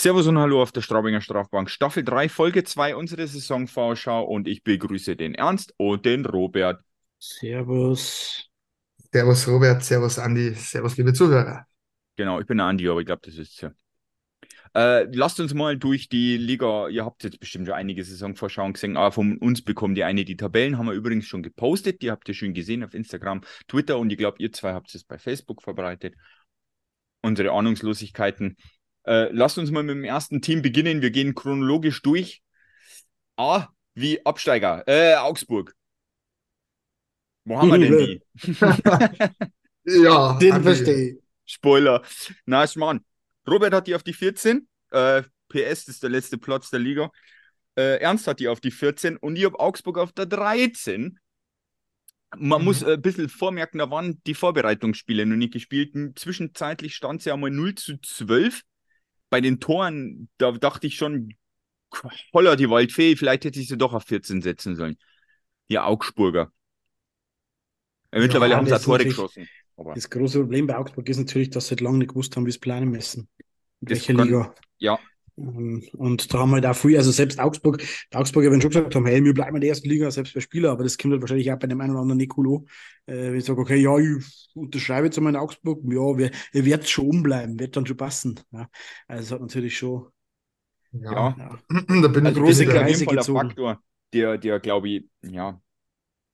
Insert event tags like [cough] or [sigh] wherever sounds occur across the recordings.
Servus und Hallo auf der Straubinger Strafbank. Staffel 3, Folge 2 unsere Saisonvorschau und ich begrüße den Ernst und den Robert. Servus. Servus Robert, Servus Andi, Servus liebe Zuhörer. Genau, ich bin der Andi, aber ich glaube, das ist ja. Äh, lasst uns mal durch die Liga. Ihr habt jetzt bestimmt schon einige Saisonvorschauen gesehen, aber von uns bekommt ihr eine. Die Tabellen haben wir übrigens schon gepostet. Die habt ihr schön gesehen auf Instagram, Twitter und ich glaube, ihr zwei habt es bei Facebook verbreitet. Unsere Ahnungslosigkeiten. Äh, lasst uns mal mit dem ersten Team beginnen. Wir gehen chronologisch durch. A wie Absteiger, äh, Augsburg. Wo haben wir denn die? [laughs] Ja, [laughs] Den verstehe ich. Spoiler. Na, Schmarrn. Robert hat die auf die 14. Äh, PS ist der letzte Platz der Liga. Äh, Ernst hat die auf die 14 und ich habe Augsburg auf der 13. Man Mhm. muss äh, ein bisschen vormerken, da waren die Vorbereitungsspiele noch nicht gespielt. Zwischenzeitlich stand es ja einmal 0 zu 12. Bei den Toren, da dachte ich schon, holla die Waldfee, vielleicht hätte ich sie doch auf 14 setzen sollen. Die Augsburger. Mittlerweile Ja, haben sie Tore geschossen. Aber Das große Problem bei Augsburg ist natürlich, dass sie halt lange nicht gewusst haben, wie sie planen müssen. In welcher Liga. ja, Und da haben halt auch früh, also selbst Augsburg, die Augsburger werden schon gesagt haben, hey, wir bleiben in der ersten Liga, selbst bei Spieler, aber das kommt halt wahrscheinlich auch bei dem einen oder anderen an. Äh, wenn ich sage, okay, ja, ich unterschreibe jetzt einmal in Augsburg, ja, wir, ihr werdet schon umbleiben, wird dann schon passen. Ja. Also es hat natürlich schon, Ja, ja. ja. [clears throat] da bin ich Große Kreise gezogen. Faktor, der, der glaube ich, ja,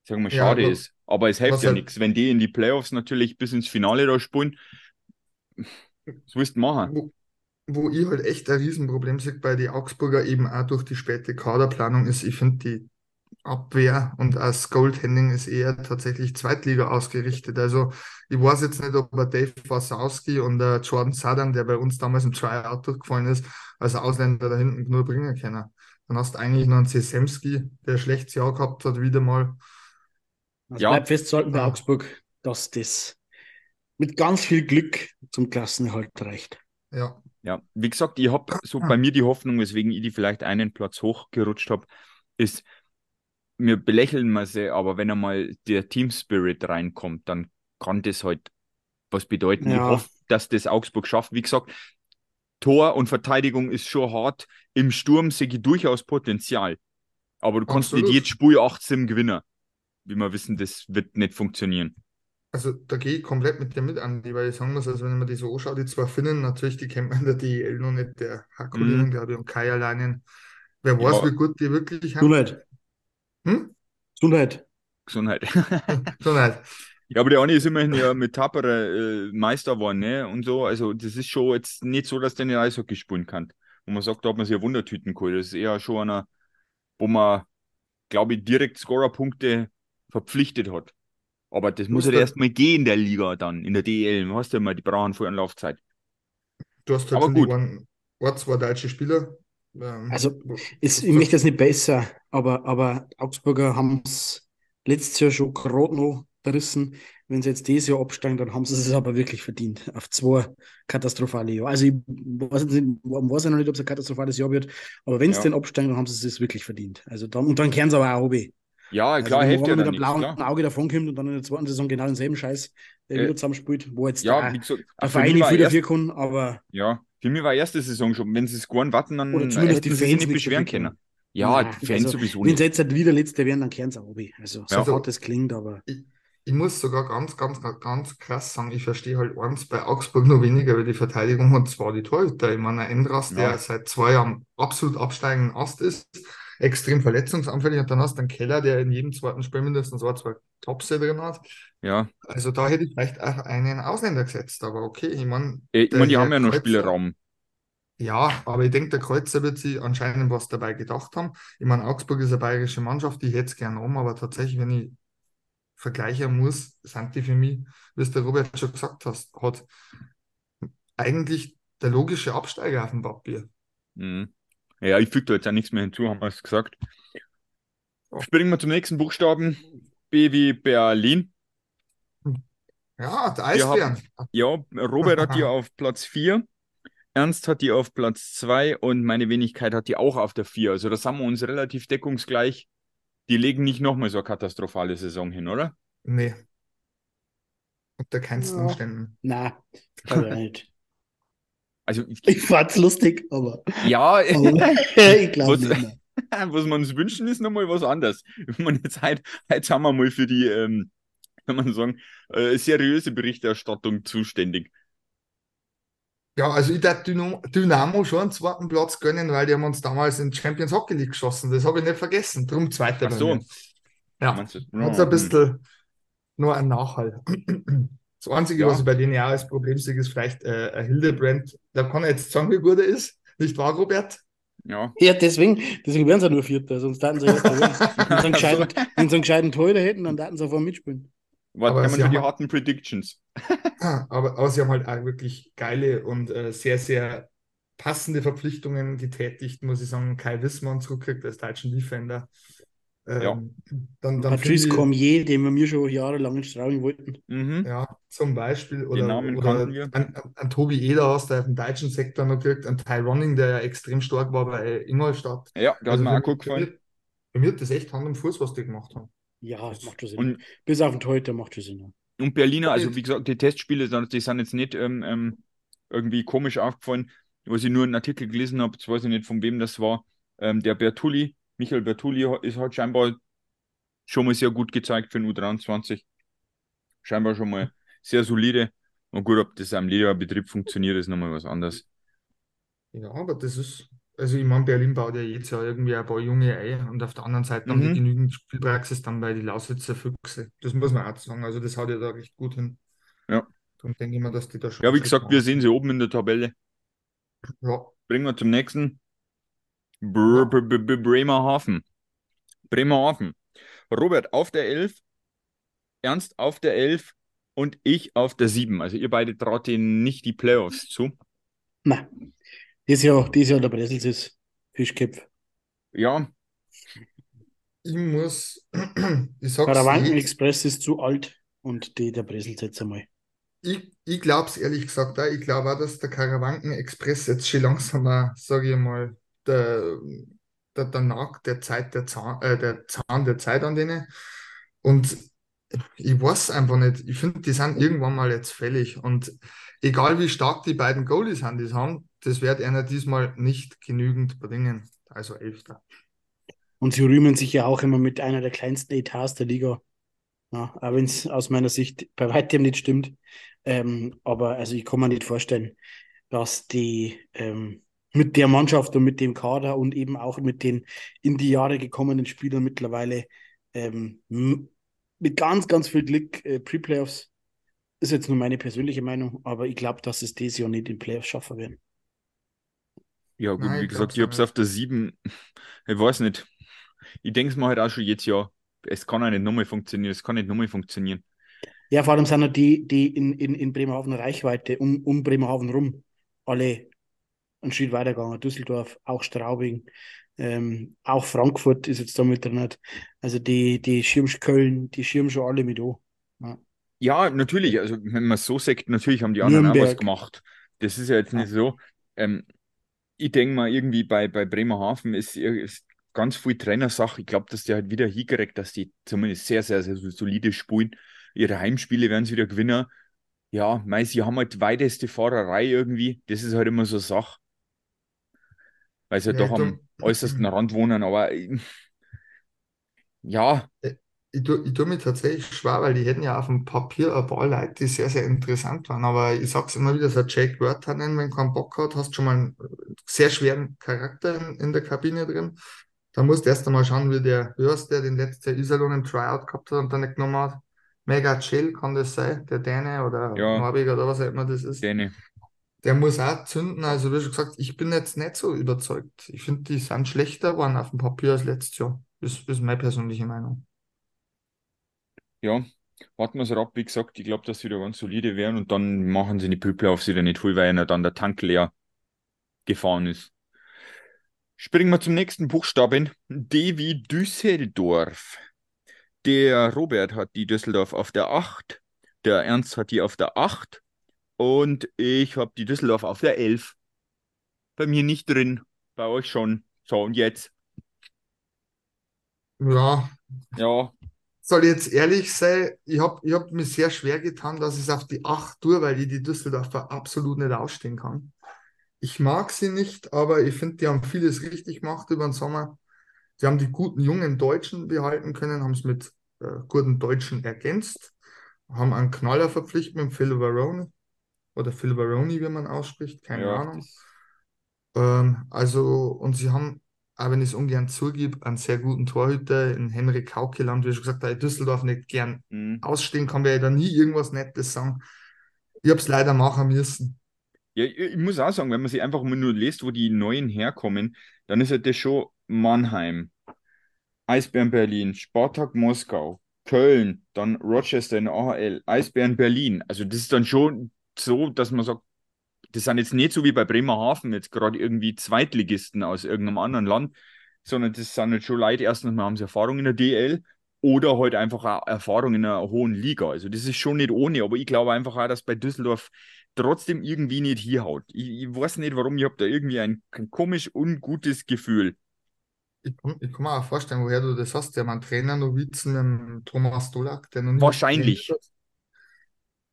sagen wir, Ja, schade aber- ist. Aber es hilft ja halt- nichts. Wenn die in die Playoffs natürlich bis ins Finale da spielen, was willst du machen? Wo, ich halt echt ein Riesenproblem sehe bei den Augsburger eben auch durch die späte Kaderplanung ist, ich finde die Abwehr und das Goaltending ist eher tatsächlich Zweitliga ausgerichtet. Also ich weiß jetzt nicht, ob er Dave Wasowski und der Jordan Sadan, der bei uns damals im Tryout durchgefallen ist, als Ausländer da hinten nur bringen können. Dann hast du eigentlich noch einen Sesemski, der ein schlechtes Jahr gehabt hat, wieder mal. Also Ja. bleibt festzuhalten bei Ja. Augsburg, dass das mit ganz viel Glück zum Klassenerhalt reicht. Ja, Ja, wie gesagt, ich habe so bei mir die Hoffnung, weswegen ich die vielleicht einen Platz hochgerutscht habe, ist, wir belächeln mal sie, aber wenn einmal der Team Spirit reinkommt, dann kann das halt was bedeuten. Ich Ja. hoffe, dass das Augsburg schafft. Wie gesagt, Tor und Verteidigung ist schon hart. Im Sturm sehe ich durchaus Potenzial. Aber du kannst Absolut. nicht jedes Spiel 18 gewinnen. Wie wir wissen, das wird nicht funktionieren. Also da gehe ich komplett mit dir mit, Andi, weil ich sagen muss, also wenn man die so anschaut, die zwei Finnen, natürlich, die kennt man [laughs] der DEL noch nicht, der Hakulinen, Mhm. glaube ich, und Kai Leinen. Wer weiß, Ja. wie gut die wirklich haben. Gesundheit. Hm? Gesundheit. Gesundheit. [laughs] Nicht. Ja, aber der eine ist immerhin ja mit Tapere äh, Meister geworden, ne? Und so. Also, das ist schon jetzt nicht so, dass der nicht Eishockey spielen kann. Wo man sagt, da hat man sich ja Wundertüten geholt. Das ist eher schon einer, wo man, glaube ich, direkt Scorerpunkte verpflichtet hat. Aber das muss halt da- erstmal gehen in der Liga dann, in der DEL. Du hast ja immer, die brauchen vorher eine Laufzeit. Du hast halt Aber gut. ein, zwei deutsche Spieler. Ähm, Also, Ist, ich möchte jetzt nicht besser, aber, aber Augsburger haben es letztes Jahr schon gerade noch gerissen. Wenn sie jetzt dieses Jahr absteigen, dann haben sie es aber wirklich verdient. Auf zwei katastrophale Jahre. Also ich weiß, nicht, weiß ja noch nicht, ob es ein katastrophales Jahr wird, aber wenn sie Ja. denn absteigen, dann haben sie es wirklich verdient. Also dann, und dann kehren sie aber auch oben. Ja, Also klar, wenn hilft man ja mit einem blauen klar. Auge davonkommt und dann in der zweiten Saison genau denselben Scheiß äh, Äh, wieder zusammenspielt, wo jetzt Ja, der, wie gesagt, der für Verein nicht viel erst, dafür kann, aber ja, für mich war erste Saison schon, wenn sie es gewonnen warten, dann Oder zumindest die Fans nicht beschweren können. können. Ja, Nein, die Fans also, sowieso wenn nicht. sie jetzt halt wieder Letzte werden, dann kehren sie auch oben. Also so Ja. hart das klingt, aber Ich, ich muss sogar ganz, ganz, ganz, krass sagen, ich verstehe halt eins bei Augsburg nur weniger, weil die Verteidigung und zwar die Torhüter. Ich meine, ein Endras, Ja. der seit zwei Jahren absolut absteigenden Ast ist, extrem verletzungsanfällig und dann hast du einen Keller, der in jedem zweiten Spiel mindestens ein, zwei Topse drin hat. Ja, Also da hätte ich vielleicht auch einen Ausländer gesetzt, aber okay, ich meine, Äh, ich meine, die haben ja noch Kreuzer- Spielraum. Ja, aber ich denke, der Kreuzer wird sich anscheinend was dabei gedacht haben. Ich meine, Augsburg ist eine bayerische Mannschaft, die hätte es gerne um, aber tatsächlich, wenn ich vergleichen muss, sind die für mich, wie es der Robert schon gesagt hast, hat eigentlich der logische Absteiger auf dem Papier. Mhm. Ja, ich füge da jetzt auch nichts mehr hinzu, haben wir es gesagt. Springen wir zum nächsten Buchstaben. B wie Berlin. Ja, der Eisbären. Ja, Robert hat die [laughs] auf Platz 4, Ernst hat die auf Platz 2 und meine Wenigkeit hat die auch auf der 4. Also da sind wir uns relativ deckungsgleich. Die legen nicht nochmal so eine katastrophale Saison hin, oder? Nee. Unter keinsten Ja. Umständen. na, auch nicht. [laughs] Also, Ich fand's lustig, aber, ja, aber [laughs] ich glaube Was- nicht mehr. [laughs] was wir uns wünschen, ist nochmal was anderes. Wenn man jetzt heute, heute haben wir mal für die, ähm, kann man sagen, äh, seriöse Berichterstattung zuständig. Ja, also ich darf Dynamo, Dynamo schon einen zweiten Platz gönnen, weil die haben uns damals in Champions Hockey League geschossen. Das habe ich nicht vergessen. Drum zweiter Ach bei so. mir. Ja, hat Ja, ein bisschen nur ein Nachhall. [clears throat] Das Einzige, Ja. was ich bei denen ja als Problem sehe, ist vielleicht äh, ein Hildebrand. Da kann er jetzt sagen, wie gut er ist. Nicht wahr, Robert? Ja. Ja, deswegen, deswegen wären sie ja nur Vierter, sonst hätten sie werden. [laughs] Wenn sie einen gescheiten, wenn sie einen gescheiten Torhüter hätten, dann hätten sie einfach mitspielen. Was Aber für die haben- harten Predictions? [laughs] Ah, Aber, aber sie haben halt auch wirklich geile und äh, sehr, sehr passende Verpflichtungen getätigt, muss ich sagen. Kai Wissmann zurückkriegt als deutschen Defender. Ähm, Ja. Dann, dann Patrice Cormier, den wir mir schon jahrelang Straubing wollten. Mhm. Ja, zum Beispiel. Oder, Namen oder kannten wir. Ein, ein, ein Tobi Ederhaus, der auf dem deutschen Sektor noch kriegt, ein Ty Ronning, der ja extrem stark war bei Ingolstadt. Ja, der Also hat mir auch gut gefallen. mich- Für mich hat das echt Hand und Fuß, was die gemacht haben. Ja, das macht schon Sinn. Und, Bis auf den Torhüter macht schon Sinn. Und Berliner, also wie gesagt, die Testspiele, die die sind jetzt nicht ähm, ähm, irgendwie komisch aufgefallen. Was ich nur einen Artikel gelesen habe, jetzt weiß ich nicht, von wem das war. Ähm, der Bertulli, Michael Bertulli, hat- ist halt scheinbar schon mal sehr gut gezeigt für den U23. Scheinbar schon mal sehr solide. Und gut, ob das am Lehrerbetrieb funktioniert, ist nochmal was anderes. Ja, aber das ist, also ich meine, Berlin baut ja jetzt ja irgendwie ein paar Junge ein und auf der anderen Seite haben die Mhm. genügend Spielpraxis dann bei die Lausitzer Füchse. Das muss man auch sagen. Also das haut ja da recht gut hin. Ja. Darum denke ich mir, dass die da schon. Ja, wie gesagt, machen. wir sehen sie oben in der Tabelle. Ja, Bringen wir zum nächsten. Br Br Br Br Bremerhaven. Bremerhaven. Robert auf der 11, Ernst auf der 11 und ich auf der 7. Also ihr beide traut denen nicht die Playoffs zu. Nein. Das Jahr, dieses Jahr der Bressels ist Fischköpf. Ja, ich muss, [clears throat] ich sag's Karawanken Express ist zu alt und die der Bressels jetzt einmal. Ich, ich glaube es ehrlich gesagt auch. Ich glaube auch, dass der Karawanken Express jetzt schon langsam, sage ich mal, der, der, der Nag der Zeit, der Zahn, äh, der Zahn der Zeit an denen. Und ich weiß einfach nicht. Ich finde, die sind irgendwann mal jetzt fällig. Und egal wie stark die beiden Goalies sind, die haben, das wird einer diesmal nicht genügend bringen. Also Elfter. Und sie rühmen sich ja auch immer mit einer der kleinsten Etats der Liga. Ja, auch wenn es aus meiner Sicht bei weitem nicht stimmt. Ähm, aber also ich kann mir nicht vorstellen, dass die ähm, mit der Mannschaft und mit dem Kader und eben auch mit den in die Jahre gekommenen Spielern mittlerweile ähm, mit ganz, ganz viel Glück äh, Pre-Playoffs ist jetzt nur meine persönliche Meinung, aber ich glaube, dass es dieses Jahr nicht in Playoffs schaffen werden. ja gut, Nein, wie ich gesagt, ich habe es auf der 7. [laughs] Ich weiß nicht. Ich denke es mir halt auch schon jetzt ja. Es kann auch nicht nochmal funktionieren. Es kann nicht nochmal funktionieren. Ja, vor allem sind ja die, die in, in, in Bremerhaven Reichweite, um, um Bremerhaven rum, alle einen Schritt weitergegangen. Düsseldorf, auch Straubing, ähm, auch Frankfurt ist jetzt da mit drin. Also die, die schirmen Köln, die schirmen schon alle mit an. Ja, natürlich. Also, wenn man es so sagt, natürlich haben die anderen auch was Nürnberg. gemacht. Das ist ja jetzt nicht so. Ähm, ich denke mal, irgendwie bei, bei Bremerhaven ist, ist ganz viel Trainersache. Ich glaube, dass die halt wieder hingekriegt, dass die zumindest sehr, sehr, sehr solide spielen. Ihre Heimspiele werden sie wieder gewinnen. Ja, mei, sie haben halt weiteste Fahrerei irgendwie. Das ist halt immer so eine Sache. Weil sie halt Ja, doch am [clears throat] äußersten Rand wohnen. Aber äh, ja, Ich tue, ich tue mir tatsächlich schwer, weil die hätten ja auf dem Papier ein paar Leute, die sehr, sehr interessant waren. Aber ich sag's immer wieder, so Jake Wirtanen, wenn keinen Bock hat, hast schon mal einen sehr schweren Charakter in, in der Kabine drin. Da musst du erst einmal schauen, wie der Hörst, der den letzten Iserlohn im Tryout gehabt hat und dann nicht genommen hat. Mega chill kann das sein, der Däne oder Ja. Norweger oder was auch immer das ist. Däne. Der muss auch zünden. Also, wie schon gesagt, ich bin jetzt nicht so überzeugt. Ich finde, die sind schlechter geworden auf dem Papier als letztes Jahr. Das ist meine persönliche Meinung. Ja, warten wir es ab. Wie gesagt, ich glaube, dass sie wieder ganz solide werden und dann machen sie die Pöpel auf sie wieder nicht voll, weil ihnen dann der Tank leer gefahren ist. Springen wir zum nächsten Buchstaben. D Düsseldorf. Der Robert hat die Düsseldorf auf der 8, der Ernst hat die auf der 8 und ich habe die Düsseldorf auf der 11. Bei mir nicht drin, bei euch schon. So, und jetzt? Ja, Ja, soll ich jetzt ehrlich sein, ich habe ich hab mir sehr schwer getan, dass ich es auf die 8 tue, weil ich die Düsseldorfer absolut nicht ausstehen kann. ich mag sie nicht, aber ich finde, die haben vieles richtig gemacht über den Sommer. Sie haben die guten jungen Deutschen behalten können, haben es mit äh, guten Deutschen ergänzt, haben einen Knaller verpflichtet mit Phil Varone oder Phil Varoni, wie man ausspricht, keine Ja, Ahnung. Ähm, also, und sie haben, auch wenn ich es ungern zugebe, einen sehr guten Torhüter in Henrik Kaukeland, wie ich schon gesagt habe, Düsseldorf nicht gern mhm. ausstehen kann, werde ich da nie irgendwas Nettes sagen. Ich habe es leider machen müssen. Ja, ich, muss auch sagen, wenn man sich einfach mal nur liest, wo die Neuen herkommen, dann ist ja das schon Mannheim, Eisbären Berlin, Spartak Moskau, Köln, dann Rochester in AHL, Eisbären Berlin. Also das ist dann schon so, dass man sagt, das sind jetzt nicht so wie bei Bremerhaven jetzt gerade irgendwie Zweitligisten aus irgendeinem anderen Land, sondern das sind jetzt schon Leute, erstens mal haben sie Erfahrung in der DL oder halt einfach auch Erfahrung in einer hohen Liga. Also das ist schon nicht ohne, aber ich glaube einfach auch, dass bei Düsseldorf trotzdem irgendwie nicht hinhaut. Ich, ich weiß nicht warum, ich habe da irgendwie ein, komisch ungutes Gefühl. Ich kann, ich kann mir auch vorstellen, woher du das hast. Der hat einen Trainer Novizen, ähm, Thomas Dolak, der noch nie Wahrscheinlich.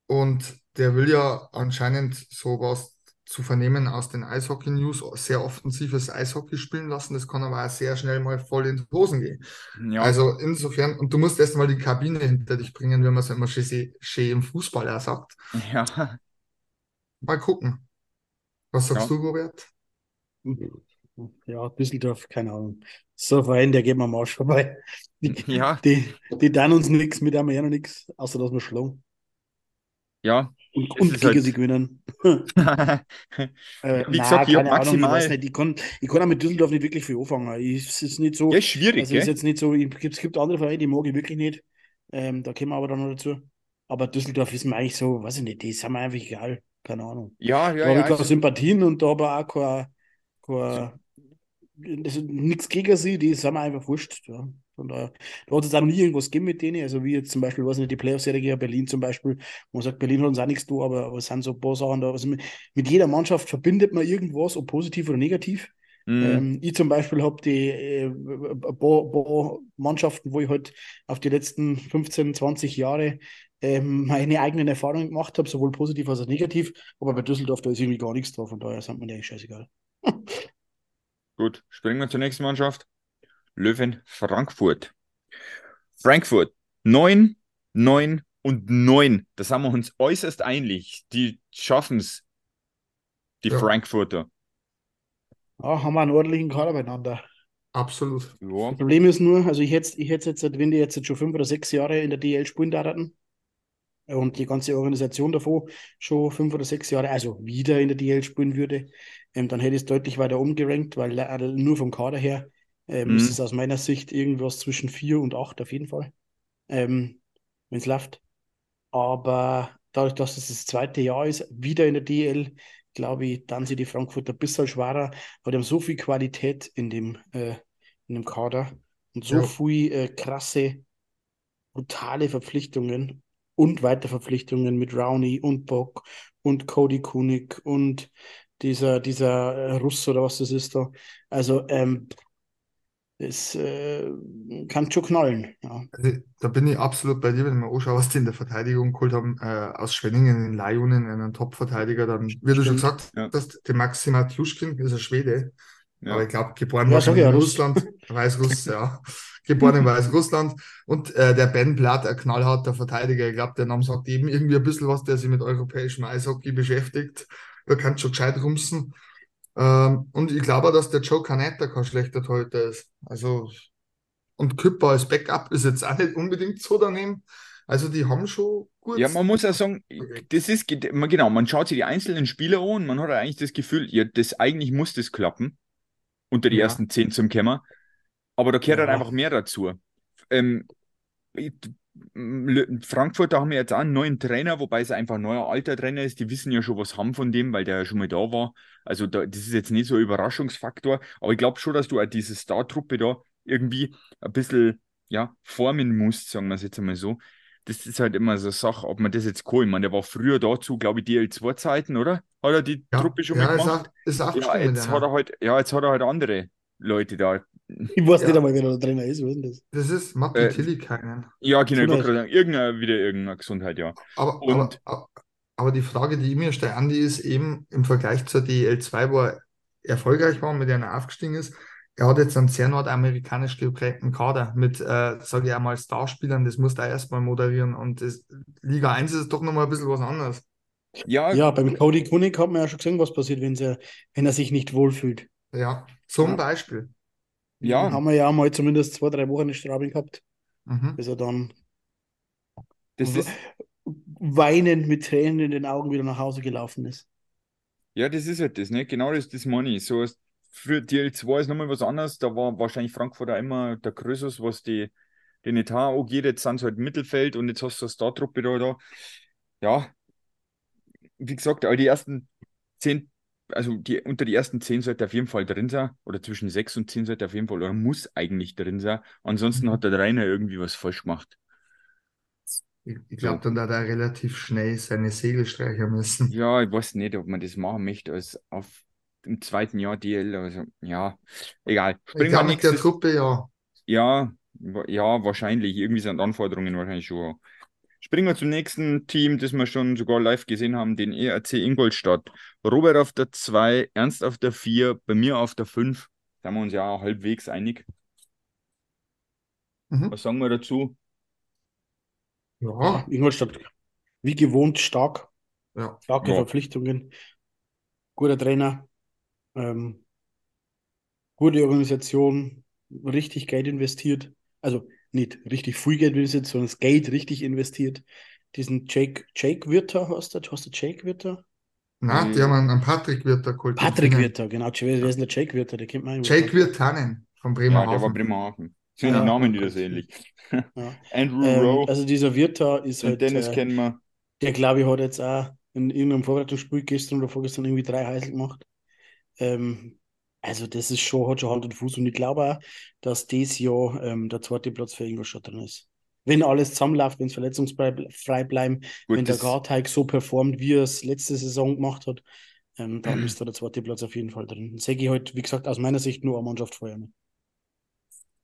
Und der will ja anscheinend sowas zu vernehmen aus den Eishockey-News, sehr offensives Eishockey spielen lassen. Das kann aber auch sehr schnell mal voll in die Hosen gehen. Ja, Also insofern, und du musst erst mal die Kabine hinter dich bringen, wenn man es immer schön, schön im Fußball auch sagt. ja, Mal gucken. Was sagst ja. du, Robert? Ja, Düsseldorf, keine Ahnung. So ein Verein, der geht mir am Arsch vorbei. Die, Ja, die, die tun uns nichts, mit haben wir ja noch nichts, außer dass wir schlagen. Ja. Und, und gegen halt- sie gewinnen. [laughs] Äh, Wie nein, gesagt, ich hab keine Ahnung, ich maximal- nicht. Ich kann, ich kann auch mit Düsseldorf nicht wirklich viel anfangen. Ich, es ist nicht so, Ja, schwierig, also ist jetzt nicht so, ich, es gibt andere Vereine, die mag ich wirklich nicht. Ähm, da kommen wir aber dann noch dazu. Aber Düsseldorf ist mir eigentlich so, weiß ich nicht, die sind mir einfach egal. Keine Ahnung. Ja, Da ja, habe ja. ich keine Also, Sympathien und da habe ich auch keine, keine, ist nichts gegen sie, die sind mir einfach wurscht. Ja. Von daher, da hat es auch noch nie irgendwas gegeben mit denen. Also wie jetzt zum Beispiel, weiß nicht, die Playoff-Serie gegen Berlin zum Beispiel. Man sagt, Berlin hat uns auch nichts da, aber, aber es sind so ein paar Sachen da. Also mit, mit jeder Mannschaft verbindet man irgendwas, ob positiv oder negativ. mhm. Ähm, ich zum Beispiel habe die äh, paar, paar Mannschaften, wo ich halt auf die letzten 15, 20 Jahre ähm, meine eigenen Erfahrungen gemacht habe, sowohl positiv als auch negativ. Aber bei Düsseldorf, da ist irgendwie gar nichts drauf, von daher sind mir eigentlich scheißegal. [laughs] Gut, springen wir zur nächsten Mannschaft. Löwen Frankfurt. Frankfurt 9, 9 und 9. Da sind wir uns äußerst einig. Die schaffen es, die Ja. Frankfurter. Ja, haben wir einen ordentlichen Kader beieinander. Absolut. Ja. Das Problem ist nur, also ich hätte ich hätte jetzt, wenn die jetzt schon fünf oder sechs Jahre in der DL spielen darten und die ganze Organisation davor schon fünf oder sechs Jahre, also wieder in der DL spielen würde, ähm, dann hätte ich es deutlich weiter umgerankt, weil äh, nur vom Kader her ähm, Mhm. ist es aus meiner Sicht irgendwas zwischen vier und acht auf jeden Fall, ähm, wenn es läuft. Aber dadurch, dass es das zweite Jahr ist, wieder in der DL, glaube ich, dann sind die Frankfurter ein bisschen schwerer, aber die haben so viel Qualität in dem, äh, in dem Kader und so Ja. viel äh, krasse, brutale Verpflichtungen und Weiterverpflichtungen mit Rowney und Bock und Cody Kunig und dieser, dieser äh, Russ oder was das ist da. Also, ähm, es äh, kann schon knallen. Ja. Also, da bin ich absolut bei dir, wenn ich mir anschaue, was die in der Verteidigung geholt haben, äh, aus Schwenningen in Lajunen, einen Top-Verteidiger, dann, wie du schon Stimmt. gesagt Ja. hast, der Maxima Tjuschkin ist ein Schwede, Ja. aber ich glaube, geboren Ja, ja, in Russ. Russland, Weißruss, ja, geboren in Weißrussland und äh, der Ben Blatt, ein knallharter Verteidiger, ich glaube, der Name sagt eben irgendwie ein bisschen was, der sich mit europäischem Eishockey beschäftigt, da kann schon gescheit rumsen. Ähm, und ich glaube auch, dass der Joe Canetta kein schlechter Torhüter ist. Also, und Küpper als Backup ist jetzt auch nicht unbedingt so daneben. Also, die haben schon gut. Ja, man muss ja sagen, das ist genau, man schaut sich die einzelnen Spieler an und man hat eigentlich das Gefühl, ja, das eigentlich muss das klappen, unter die Ja. ersten zehn zum Kämmer. Aber da gehört halt Ja. einfach mehr dazu. Ähm, ich- L- Frankfurt, da haben wir jetzt auch einen neuen Trainer, wobei es einfach ein neuer alter Trainer ist. Die wissen ja schon, was haben von dem, weil der ja schon mal da war. Also da, das ist jetzt nicht so ein Überraschungsfaktor, aber ich glaube schon, dass du auch diese Star-Truppe da irgendwie ein bisschen ja, formen musst, sagen wir es jetzt einmal so. Das ist halt immer so eine Sache, ob man das jetzt kann. Ich meine, der war früher dazu, glaube ich, DL2-Zeiten, oder? Hat er die ja, Truppe schon ja, mal ist gemacht? ist auch Ja, gestimmt mit jetzt hat er halt, ja, jetzt hat er halt andere Leute da. Ich weiß Ja. nicht einmal, wer da Trainer ist. Was ist denn das? Das ist Matti Äh, Tillikainen. Ja, genau, ich wollte gerade sagen, irgendeine, wieder irgendeine Gesundheit, ja. Aber, Und- aber, Aber die Frage, die ich mir stelle, Andi, ist eben im Vergleich zur DEL 2, wo er erfolgreich war und mit der er aufgestiegen ist, er hat jetzt einen sehr nordamerikanisch geprägten Kader mit, äh, sage ich einmal, Starspielern, das muss er erstmal moderieren. Und das, Liga 1 ist doch nochmal ein bisschen was anderes. Ja, Ja, beim Cody Kunig hat man ja schon gesehen, was passiert, wenn, sie, wenn er sich nicht wohlfühlt. Ja, zum Ja. Beispiel. Ja, Haben wir ja mal zumindest zwei, drei Wochen in Straubing gehabt, Mhm. bis er dann das ist, weinend mit Tränen in den Augen wieder nach Hause gelaufen ist. ja, das ist halt das, ne? Genau das, das meine ich. So ist, für DL2 ist nochmal was anderes. Da war wahrscheinlich Frankfurt auch immer der Krösus, was die, den Etat angeht. Jetzt sind sie halt Mittelfeld und jetzt hast du eine Startruppe da, da. Ja, wie gesagt, all die ersten zehn, also die, unter die ersten zehn sollte auf jeden Fall drin sein. Oder zwischen sechs und zehn sollte auf jeden Fall, oder muss eigentlich drin sein. Ansonsten Mhm. hat der Rainer irgendwie was falsch gemacht. Ich, ich glaube, dann hat er relativ schnell seine Segel streichen müssen. Ja, ich weiß nicht, ob man das machen möchte als auf im zweiten Jahr DL. Also, ja, egal. Ich Springen wir glaube, mit der. Truppe, ja. Ja, ja, wahrscheinlich. Irgendwie sind Anforderungen wahrscheinlich schon. Springen wir zum nächsten Team, das wir schon sogar live gesehen haben, den ERC Ingolstadt. Robert auf der 2, Ernst auf der 4, bei mir auf der 5. Da sind wir uns ja auch halbwegs einig. Mhm. Was sagen wir dazu? Ja, Ingolstadt, wie gewohnt, stark, ja. starke Ja. Verpflichtungen, guter Trainer, ähm, gute Organisation, richtig Geld investiert. Also nicht richtig viel Geld investiert, sondern das Geld richtig investiert. Diesen Jake, Jake Wirter, hast du, hast du Jake Wirter? Na, die Mhm. haben einen, einen Patrick Wirter geholt. Patrick. Wirter, genau. Wer ist denn der Jake Wirter? Der kennt man eigentlich. Jake Wirtanen von Ja, der war Bremerhaven. Bremerhaven. Sind Ja, die Namen wieder so ähnlich. Ja. [laughs] Andrew Ähm, Rowe, also dieser Wirter ist den halt, Dennis äh, kennen wir. der glaube ich hat jetzt auch in irgendeinem Vorbereitungsspiel gestern oder vorgestern irgendwie drei Heißel gemacht. Ähm, also das ist schon, hat schon Hand und Fuß und ich glaube auch, dass dieses Jahr ähm, der zweite Platz für Ingolstadt drin ist. Wenn alles zusammenläuft, wenn es verletzungsfrei bleiben, Gut, wenn der das, Garteig so performt, wie er es letzte Saison gemacht hat, ähm, [clears throat] dann ist da der zweite Platz auf jeden Fall drin. Sehe ich halt, wie gesagt, aus meiner Sicht nur eine Mannschaft vorher mit.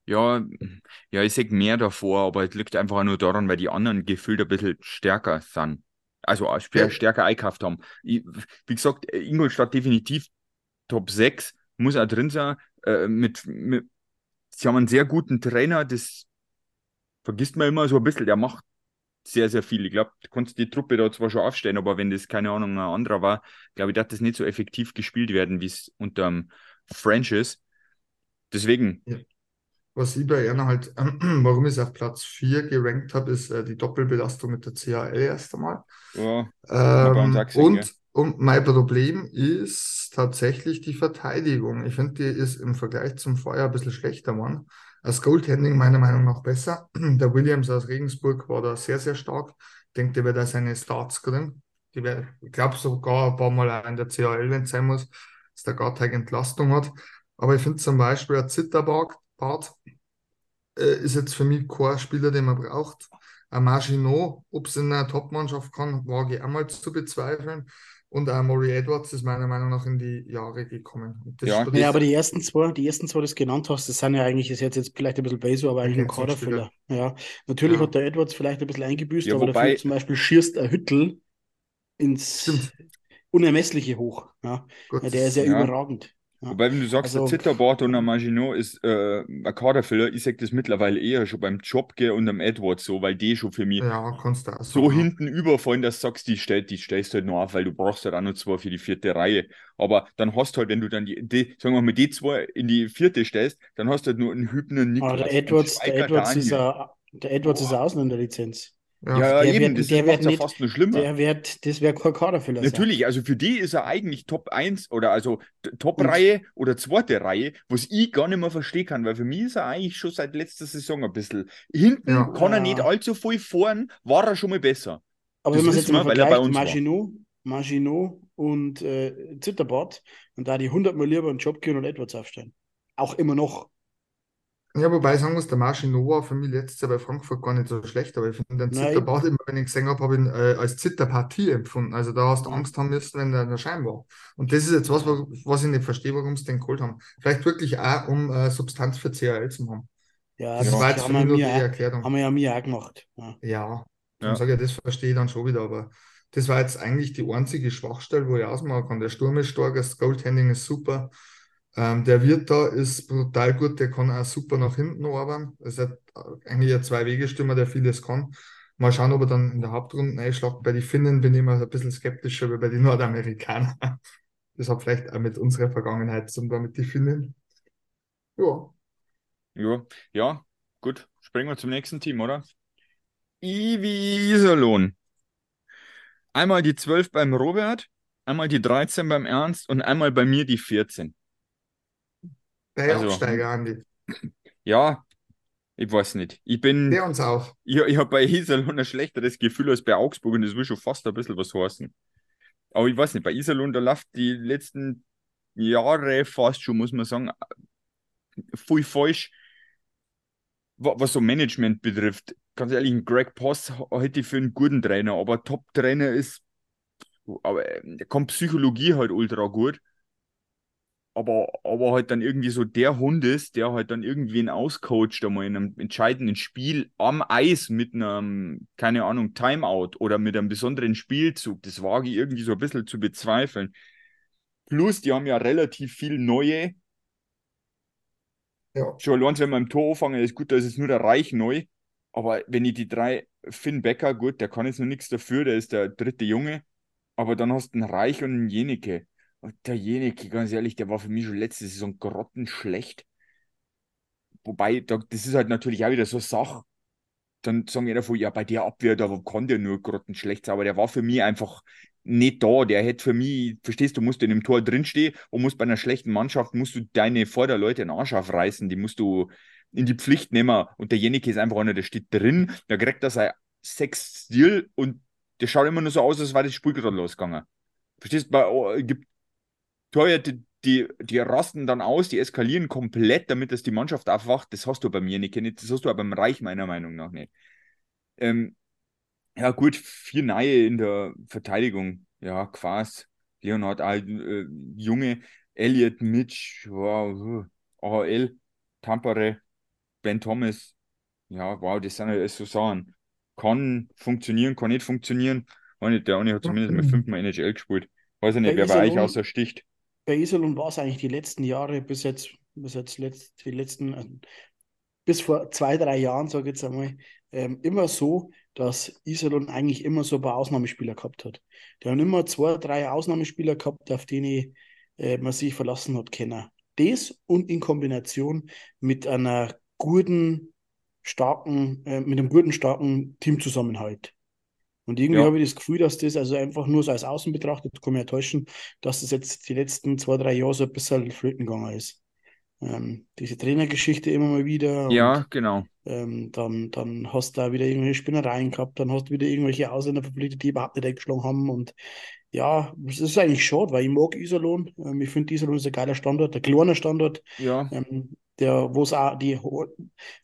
ja, ja, ich sag mehr davor, aber es liegt einfach nur daran, weil die anderen gefühlt ein bisschen stärker sind. Also auch stär- Ja. stärker eingekauft haben. Ich, wie gesagt, Ingolstadt definitiv Top 6, muss auch drin sein. Äh, mit, mit, sie haben einen sehr guten Trainer, das vergisst man immer so ein bisschen, der macht sehr, sehr viel. Ich glaube, du kannst die Truppe da zwar schon aufstellen, aber wenn das, keine Ahnung, ein anderer war, glaube ich, darf das nicht so effektiv gespielt werden, wie es unter dem French ist. Deswegen, Was ich bei Erna halt, [clears throat] warum ich es auf Platz 4 gerankt habe, ist äh, die Doppelbelastung mit der CHL erst einmal. ja, Ähm, und, und mein Problem ist tatsächlich die Verteidigung. Ich finde, die ist im Vergleich zum Vorjahr ein bisschen schlechter geworden. Das Goaltending meiner Meinung nach besser. [clears throat] Der Williams aus Regensburg war da sehr, sehr stark. Ich denke, der wird da seine Starts kriegen. Die wär, ich glaube sogar ein paar Mal auch in der CHL, wenn es sein muss, dass der Garteig Entlastung hat. Aber ich finde zum Beispiel ein Zitterbart Bart, äh, ist jetzt für mich kein Spieler, den man braucht. Ein Maginot, ob es in einer Top-Mannschaft kann, wage ich einmal zu bezweifeln. Und auch Maury Edwards ist meiner Meinung nach in die Jahre gekommen. Ja. Ja, aber die ersten zwei, die ersten zwei, die du genannt hast, das sind ja eigentlich, das ist jetzt vielleicht ein bisschen Base, aber eigentlich nur Ergänzungsspieler. Kaderfüller. Ja, natürlich Ja. hat der Edwards vielleicht ein bisschen eingebüßt, Ja, aber wobei- dafür zum Beispiel schierst ein Hüttel ins Stimmt. Unermessliche hoch. Ja, Gut, Ja, der ist ja, Ja. überragend. Ja. Wobei, wenn du sagst, Also- der Zitterbart und der Maginot ist äh, ein Kaderfüller, ich sag das mittlerweile eher schon beim Jobke und am Edwards so, weil die schon für mich ja, auch so sagen. hinten überfallen, dass du sagst, die, stell, die stellst du halt noch auf, weil du brauchst halt auch noch zwei für die vierte Reihe. Aber dann hast du halt, wenn du dann die, die sagen wir mal, die zwei in die vierte stellst, dann hast du halt nur einen Hübner Niklas. Aber der Edwards, der Edwards ist ein, der Edwards ist ein Ausländerlizenz. Ja, Der eben, wird- das der wird ja nicht- fast noch schlimmer. Der wird, das wäre kein Kaderfüller sein. Natürlich, also für die ist er eigentlich Top 1 oder also Top-Reihe oder zweite Reihe, was ich gar nicht mehr verstehen kann, weil für mich ist er eigentlich schon seit letzter Saison ein bisschen. Hinten Ja. kann er nicht allzu viel fahren, war er schon mal besser. Aber Das wenn man es jetzt mal wir, weil er bei vergleicht. Maginot, Maginot und äh, Zitterbart, und da die 100 Mal lieber einen Job gehen und Edwards aufstellen. Auch immer noch. Ja, wobei ich sagen muss, der Marcin war für mich letztes Jahr bei Frankfurt gar nicht so schlecht, aber ich finde den. Zitterbart, immer wenn ich gesehen habe, habe ich ihn äh, als Zitterpartie empfunden. Also da hast du Ja. Angst haben müssen, wenn der in der Schein war. Und das ist jetzt was, was ich nicht verstehe, warum sie den geholt haben. Vielleicht wirklich auch, um äh, Substanz für CHL zu haben. Ja, Das das war jetzt haben für wir mich nur die Erklärung. haben wir ja mir auch gemacht. Ja. Ja, Ja. ich sage ja, das verstehe ich dann schon wieder, aber das war jetzt eigentlich die einzige Schwachstelle, wo ich ausmachen kann. Der Sturm ist stark, das Goaltending ist super. Ähm, der Wirt da ist brutal gut, der kann auch super nach hinten arbeiten. Das ist eigentlich ein Zwei-Wege-Stürmer, der vieles kann. Mal schauen, ob er dann in der Hauptrunde einschlägt. Bei den Finnen bin ich immer ein bisschen skeptischer wie bei den Nordamerikanern. [laughs] Das hat vielleicht auch mit unserer Vergangenheit zum mit den Finnen. Ja. Ja, ja, gut. Springen wir zum nächsten Team, oder? Ivi Iserlohn. Einmal die 12 beim Robert, einmal die 13 beim Ernst und einmal bei mir die 14. Der also, Aufsteiger, Andi. Ja, ich weiß nicht. Ich bin. Der uns auch. Ich, ich habe bei [laughs] Iserlohn ein schlechteres Gefühl als bei Augsburg und das will schon fast ein bisschen was heißen. Aber ich weiß nicht, bei Iserlohn, da läuft die letzten Jahre fast schon, muss man sagen, voll falsch, was so Management betrifft. Ganz ehrlich, Greg Poss halte ich für einen guten Trainer, aber Top-Trainer ist, aber der kommt Psychologie halt ultra gut aber, aber halt dann irgendwie so der Hund ist, der halt dann irgendwen auscoacht, einmal in einem entscheidenden Spiel am Eis mit einem, keine Ahnung, Timeout oder mit einem besonderen Spielzug, das wage ich irgendwie so ein bisschen zu bezweifeln. Plus, die haben ja relativ viel neue. Ja. Schon allein, wenn wir im Tor anfangen, ist gut, da ist es nur der Reich neu. Aber wenn ich die drei, Finn Becker, gut, der kann jetzt noch nichts dafür, der ist der dritte Junge. Aber dann hast du einen Reich und einen Jenike. Der Jeneke, ganz ehrlich, der war für mich schon letzte Saison grottenschlecht. Wobei, das ist halt natürlich auch wieder so Sache. Dann sagen jeder von, ja, bei der Abwehr, da kann der nur grottenschlecht sein, aber der war für mich einfach nicht da. Der hätte für mich, verstehst du, musst in dem Tor drinstehen und musst bei einer schlechten Mannschaft, musst du deine Vorderleute in Arsch aufreißen, die musst du in die Pflicht nehmen. Und der Jenike ist einfach einer, der steht drin, da kriegt er sein sechs Stil und der schaut immer nur so aus, als wäre das Spiel gerade losgegangen. Verstehst du, oh, gibt Torhüter, die, die rasten dann aus, die eskalieren komplett, damit das die Mannschaft aufwacht. Das hast du bei mir nicht. Das hast du aber beim Reich meiner Meinung nach nicht. Ähm, ja, gut, vier Neue in der Verteidigung. Ja, Quas, Leonhard, äh, Junge, Elliot, Mitch, wow, AHL, Tampere, Ben Thomas. Ja, wow, das sind ja so Sachen. Kann funktionieren, kann nicht funktionieren. Der eine hat zumindest mal fünfmal NHL gespielt. Weiß ich nicht, wer bei euch außer sticht bei Iserlohn war es eigentlich die letzten Jahre, bis jetzt, bis jetzt letzt, die letzten, also bis vor zwei, drei Jahren, sage ich jetzt einmal, ähm, immer so, dass Iserlohn eigentlich immer so ein paar Ausnahmespieler gehabt hat. Die haben immer zwei, drei Ausnahmespieler gehabt, auf die äh, man sich verlassen hat können. Das und in Kombination mit einer guten, starken, äh, mit einem guten, starken Teamzusammenhalt. Und irgendwie ja. habe ich das Gefühl, dass das also einfach nur so als Außen betrachtet, kann mich ja täuschen, dass das jetzt die letzten zwei, drei Jahre so ein bisschen flöten gegangen ist. Ähm, diese Trainergeschichte immer mal wieder. Ja, und, genau. Ähm, dann, dann hast du da wieder irgendwelche Spinnereien gehabt, dann hast du wieder irgendwelche Ausländer verpflichtet, die überhaupt nicht eingeschlagen haben. Und ja, es ist eigentlich schade, weil ich mag Iserlohn. Ähm, ich finde, Iserlohn ist ein geiler Standort, ein kleiner Standort, ja. ähm, der, wo es auch die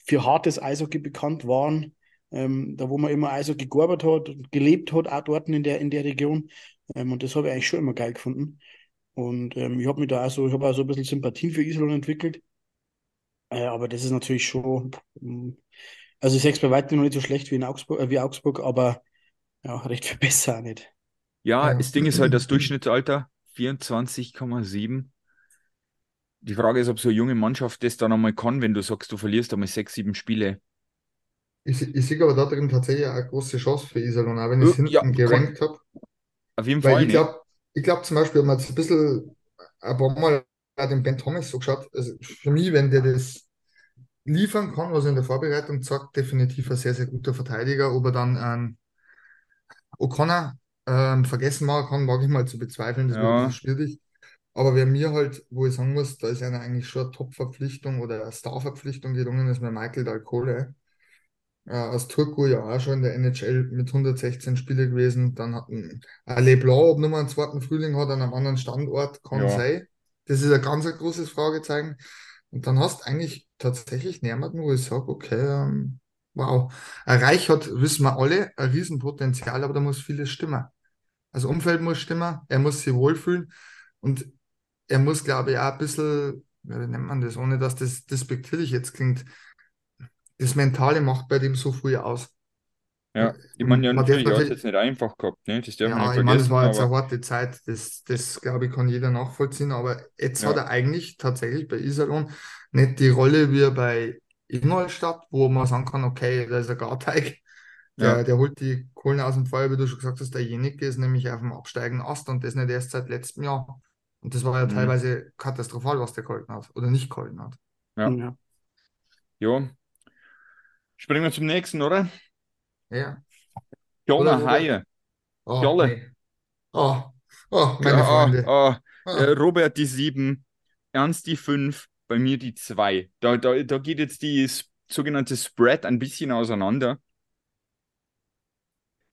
für hartes Eishockey bekannt waren ähm, da wo man immer also gearbeitet hat und gelebt hat, auch dort in der, in der Region. Ähm, und das habe ich eigentlich schon immer geil gefunden. Und ähm, ich habe mich da also, ich habe also ein bisschen Sympathien für Iserlohn entwickelt. Äh, aber das ist natürlich schon, also ich sehe es bei weitem noch nicht so schlecht wie in Augsburg, äh, wie Augsburg, aber ja, recht viel [laughs] besser auch nicht. Ja, das Ding ist halt das Durchschnittsalter 24,7. Die Frage ist, ob so eine junge Mannschaft das dann einmal kann, wenn du sagst, du verlierst einmal sechs, sieben Spiele. Ich, ich sehe aber da drin tatsächlich eine große Chance für Iserlohn, auch wenn ich es hinten ja, gerankt habe. Auf jeden Weil Fall. Ich glaube ich glaub zum Beispiel, wenn man jetzt ein bisschen ein paar Mal den Ben Thomas so geschaut, also für mich, wenn der das liefern kann, was er in der Vorbereitung sagt, definitiv ein sehr, sehr guter Verteidiger. Ob er dann ähm, O'Connor ähm, vergessen machen kann, mag ich mal zu bezweifeln, das ja. wird schwierig. Aber wer mir halt, wo ich sagen muss, da ist einer eigentlich schon eine Top-Verpflichtung oder eine Star-Verpflichtung gelungen, ist mir Michael Dalcole äh, aus Turku ja auch schon in der NHL mit 116 Spiele gewesen. Dann hat ein Leblanc, ob nochmal einen zweiten Frühling hat an einem anderen Standort, kann ja. sein. Das ist ein ganz ein großes Fragezeichen. Und dann hast du eigentlich tatsächlich niemanden, wo ich sage, okay, ähm, wow. Ein Reich hat, wissen wir alle, ein Riesenpotenzial, aber da muss vieles stimmen. Also Umfeld muss stimmen, er muss sich wohlfühlen und er muss, glaube ich, auch ein bisschen, wie nennt man das, ohne dass das despektierlich jetzt klingt, das Mentale macht bei dem so viel aus. Ja, ich meine, ja, natürlich, hat es jetzt nicht einfach gehabt, ne? Das darf man Ja, nicht ich meine, das vergessen, war jetzt aber eine harte Zeit, das, das glaube ich, kann jeder nachvollziehen, aber jetzt Ja. hat er eigentlich tatsächlich bei Iserlohn nicht die Rolle wie bei Ingolstadt, wo man sagen kann, okay, da ist ein Garteig, der, Ja. der holt die Kohlen aus dem Feuer, wie du schon gesagt hast, derjenige ist nämlich auf dem absteigenden Ast und das nicht erst seit letztem Jahr. Und das war ja Mhm. teilweise katastrophal, was der gehalten hat oder nicht gehalten hat. Ja. Ja. Ja. Springen wir zum nächsten, oder? Ja. Jona Oder wo- Haie. Oh, Jolle. nee. Oh, oh, meine Ja, Freunde. ah, Ah. Äh, Robert die 7, Ernst die 5, bei mir die 2. Da, da, da geht jetzt die sogenannte Spread ein bisschen auseinander.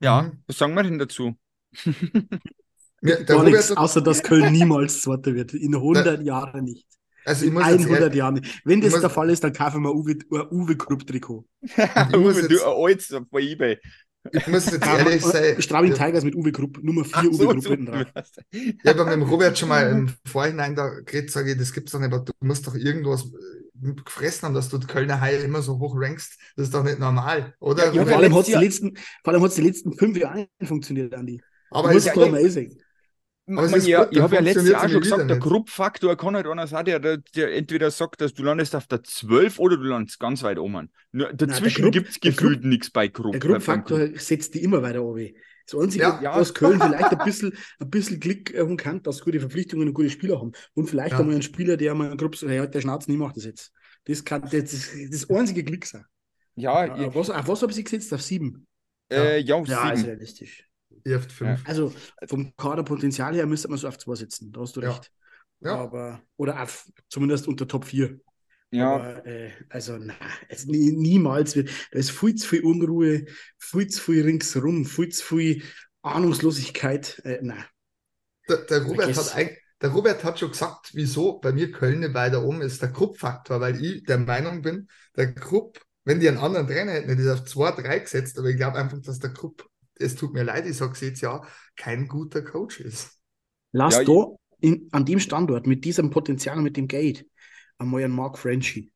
Ja, Mhm. was sagen wir denn dazu? Der Gar Robert, nichts, außer dass Köln niemals Zweiter wird. In 100 Jahren nicht. Also ich In muss jetzt 100 ehrlich, Jahren. Wenn das muss- der Fall ist, dann kaufen wir Uwe, ein Uwe Krupp Trikot. [laughs] Uwe, du Altes bei eBay. ich muss jetzt [laughs] ehrlich sein. Straubing Ja. Tigers mit Uwe Krupp, Nummer 4 Ach Uwe so, Krupp so. hinten drauf. [laughs] Ich habe mit dem Robert schon mal im Vorhinein da geredet, sage ich, das gibt's doch nicht, aber du musst doch irgendwas äh, gefressen haben, dass du die Kölner Haie immer so hoch rankst. Das ist doch nicht normal, oder? Ja, Ja, vor allem hat es die, letzten- vor allem hat's die letzten fünf Jahre funktioniert, Andi. aber du musst Man, ist ja, gut, ich dann habe ja letztes Jahr schon gesagt, der. Gruppfaktor kann halt einer sein, der, der, der entweder sagt, dass du landest auf der 12 oder du landest ganz weit oben. Nur dazwischen gibt es gefühlt nichts bei Grupp. Der Gruppfaktor setzt die immer weiter oben. Das Einzige, Ja. Ja. was Köln [laughs] vielleicht ein bisschen, ein bisschen Glück haben kann, dass sie gute Verpflichtungen und gute Spieler haben. Und vielleicht Ja. einmal einen Spieler, der mal einen Grupp sagt, hey, der Schnauze nie macht das jetzt. Das kann das, das, das einzige Glück sein. Ja, Ja, ich, auf was, auf was habe ich gesetzt? Auf sieben. äh, ja, Ja, ist sieben. realistisch. Ihr habt fünf. Also vom Kaderpotenzial her müsste man so auf zwei setzen. Da hast du Ja. recht. Ja. Aber, oder auf, zumindest unter Top 4. Ja, Aber, äh, also, na, also nie, niemals wird. Da ist viel zu viel Unruhe, viel zu viel ringsherum, viel zu viel Ahnungslosigkeit. Äh, nein. Der, der, Robert hat eig- der Robert hat schon gesagt, wieso bei mir Köln nicht weiter oben ist, der Krupp-Faktor, weil ich der Meinung bin, der Krupp, wenn die einen anderen Trainer hätten, hätte ich auf 2-3 gesetzt, aber ich glaube einfach, dass der Krupp, es tut mir leid, ich sage es jetzt ja, kein guter Coach ist. Lass Ja, da in, an dem Standort mit diesem Potenzial und mit dem Geld einmal einen Mark Frenchy.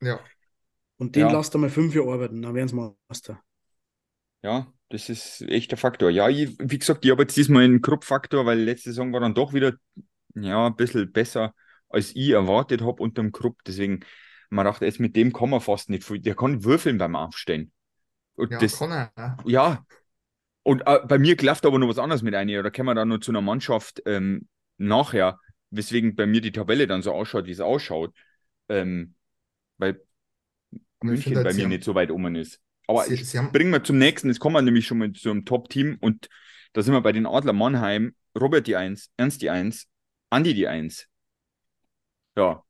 Ja. Und den Ja. lasst einmal fünf Jahre arbeiten, dann werden sie Meister. ja, das ist echt der Faktor. Ja, ich, wie gesagt, ich habe jetzt diesmal einen Krupp-Faktor, weil letzte Saison war dann doch wieder ja, ein bisschen besser, als ich erwartet habe unter dem Krupp. Deswegen, man dachte, jetzt mit dem kann man fast nicht viel. Der kann würfeln beim Aufstellen. Und Ja, das, kann er. ja. Ja. Und äh, bei mir klafft aber noch was anderes mit ein. Da kommen wir dann noch zu einer Mannschaft ähm, nachher, weswegen bei mir die Tabelle dann so ausschaut, wie es ausschaut. Ähm, weil München finde bei mir haben- nicht so weit oben ist. Aber Sie, ich sie haben, bringen wir zum nächsten. Jetzt kommen wir nämlich schon mal zum Top-Team und da sind wir bei den Adler Mannheim. Robert die 1, Ernst die 1, Andi die 1. Ja,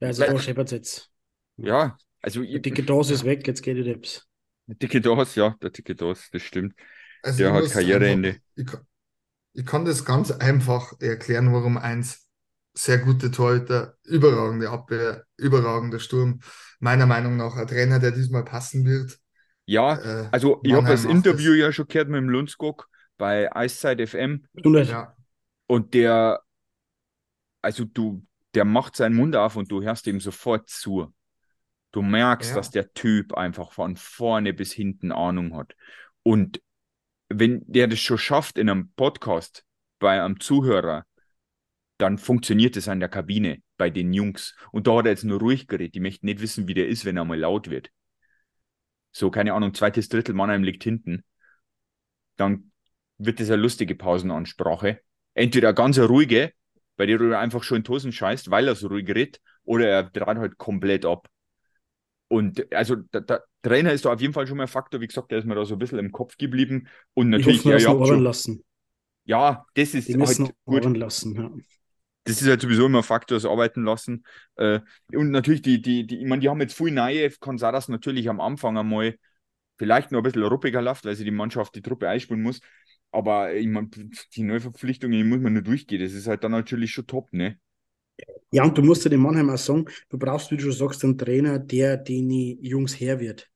Ja, also da scheppert jetzt. ja. Also Die dicke Dose ist weg, jetzt geht die Deps. Der dicke Dos, ja, der dicke Dos, das stimmt. also der hat Karriereende. einfach- Ich, kann- ich kann das ganz einfach erklären, warum eins sehr gute Torhüter, überragende Abwehr, überragender Sturm, meiner Meinung nach ein Trainer, der diesmal passen wird. Ja, Äh, also ich habe das Interview das. ja schon gehört mit dem Lundskog bei Eiszeit FM. Ja, und der, also du, der macht seinen Mund auf und du hörst ihm sofort zu. Du merkst, Ja. dass der Typ einfach von vorne bis hinten Ahnung hat. Und wenn der das schon schafft in einem Podcast bei einem Zuhörer, dann funktioniert es an der Kabine bei den Jungs. Und da hat er jetzt nur ruhig geredet. Die möchten nicht wissen, wie der ist, wenn er mal laut wird. So, keine Ahnung, zweites Drittel Mannheim liegt hinten. Dann wird das eine lustige Pausenansprache. Entweder ganz ruhige, bei der du einfach schon in die Hosen scheißt, weil er so ruhig redet, oder er dreht halt komplett ab. Und also der, der Trainer ist da auf jeden Fall schon mal ein Faktor. Wie gesagt, der ist mir da so ein bisschen im Kopf geblieben. Und Ich natürlich, hoffe, ja, schon, lassen. ja, das ist Die halt gut. lassen. Ja. Das ist halt sowieso immer ein Faktor, das Arbeiten lassen. Äh, und natürlich, die, die, die, ich meine, die haben jetzt viel neue, dass natürlich am Anfang einmal vielleicht noch ein bisschen ruppiger läuft, weil sie die Mannschaft die Truppe einspielen muss. Aber ich meine, die Neuverpflichtungen, die muss man nur durchgehen. Das ist halt dann natürlich schon top, ne? Ja, und du musst ja dem Mannheim auch sagen, du brauchst, wie du schon sagst, einen Trainer, der den die Jungs her wird.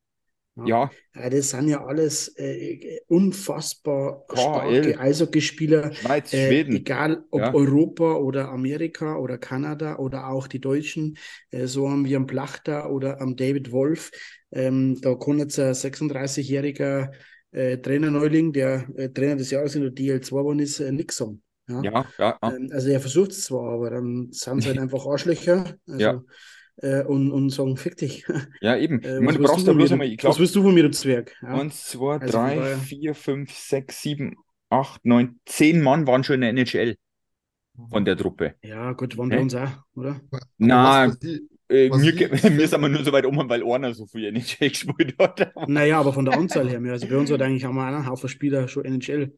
Ja, Ja, das sind ja alles äh, unfassbar KL. starke Eishockeyspieler. Schweiz, Äh, Schweden. egal ob Ja. Europa oder Amerika oder Kanada oder auch die Deutschen, äh, so haben wir am Plachter oder am David Wolf. Ähm, da kann jetzt ein 36-jähriger äh, Trainer-Neuling, der äh, Trainer des Jahres in der DL2 geworden ist, äh, nichts sagen. Ja, Ja, ja, ja. Ähm, also er versucht es zwar, aber dann sind es halt [laughs] einfach Arschlöcher also, Ja. äh, und, und sagen, fick dich. Ja, eben. Äh, meine, was du willst brauchst du ja von mir, bloß einmal, ich was glaube, willst du von mir, du Zwerg? Ja. 1, 2, Also von 3, daher- 4, 5, 6, 7, 8, 9, 10 Mann waren schon in der NHL von der Truppe. ja, gut, waren bei Hä? uns auch, oder? Aber Na, was, was ich, Äh, Was wir, wir [laughs] sind wir nur so weit um, weil einer so viel NHL [laughs] gespielt hat. Naja, aber von der Anzahl her mehr. Also bei uns hat eigentlich wir auch einen Haufen Spieler schon NHL.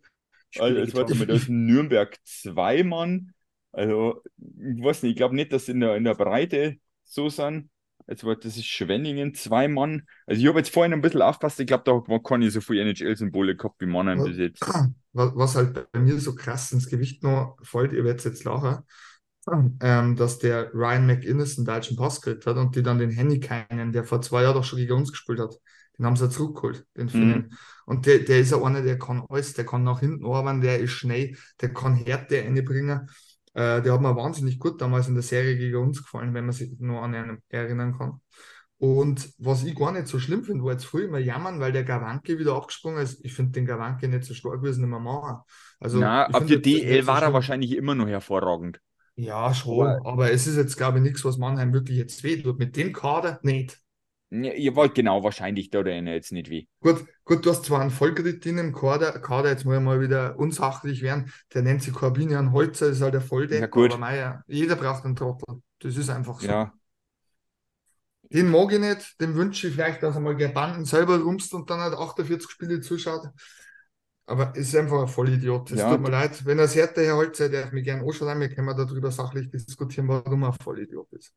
Also, jetzt warte mal, da ist in Nürnberg zwei Mann. Also, ich weiß nicht, ich glaube nicht, dass in der, in der Breite so sind. Jetzt warte, das ist Schwenningen, zwei Mann. Also, ich habe jetzt vorhin ein bisschen aufgepasst, ich glaube, da war keine so viele NHL-Symbole gehabt wie Mannheim bis jetzt. [clears throat] was, halt bei mir so krass ins Gewicht noch fällt, ihr werdet jetzt lachen, [clears throat] ähm, dass der Ryan McInnes einen deutschen Pass gekriegt hat und die dann den Henny keinen, der vor zwei Jahren doch schon gegen uns gespielt hat, den haben sie ja zurückgeholt, den Finnen. Und der, der ist ja einer, der kann alles, der kann nach hinten arbeiten, der ist schnell, der kann Härte reinbringen. Äh, der hat mir wahnsinnig gut damals in der Serie gegen uns gefallen, wenn man sich nur an einen erinnern kann. Und was ich gar nicht so schlimm finde, wo jetzt früher immer jammern, weil der Gawanke wieder abgesprungen ist. Ich finde den Gawanke nicht so stark, wie es nicht mehr machen. Also, Na, ab nicht DL so war er wahrscheinlich immer noch hervorragend. Ja, schon. Aber, es ist jetzt, glaube ich, nichts, was Mannheim wirklich jetzt weh tut. Mit dem Kader nicht. Ihr wollt genau wahrscheinlich, da der jetzt nicht weh. Gut, gut, du hast zwar einen Vollkredit im Kader, Kader, jetzt muss ich mal wieder unsachlich werden, der nennt sich Corbinian Holzer, ist halt der Volldecker, Ja, aber mei, jeder braucht einen Trottel. Das ist einfach so. Ja, Den mag ich nicht, dem wünsche ich vielleicht, dass er mal Banden selber rumst und dann halt 48 Spiele zuschaut. Aber ist einfach ein Vollidiot. Es Ja, tut mir leid. Wenn er es härter Herr Holzer, der mich gerne anschauen, wir können darüber sachlich diskutieren, warum er ein Vollidiot ist.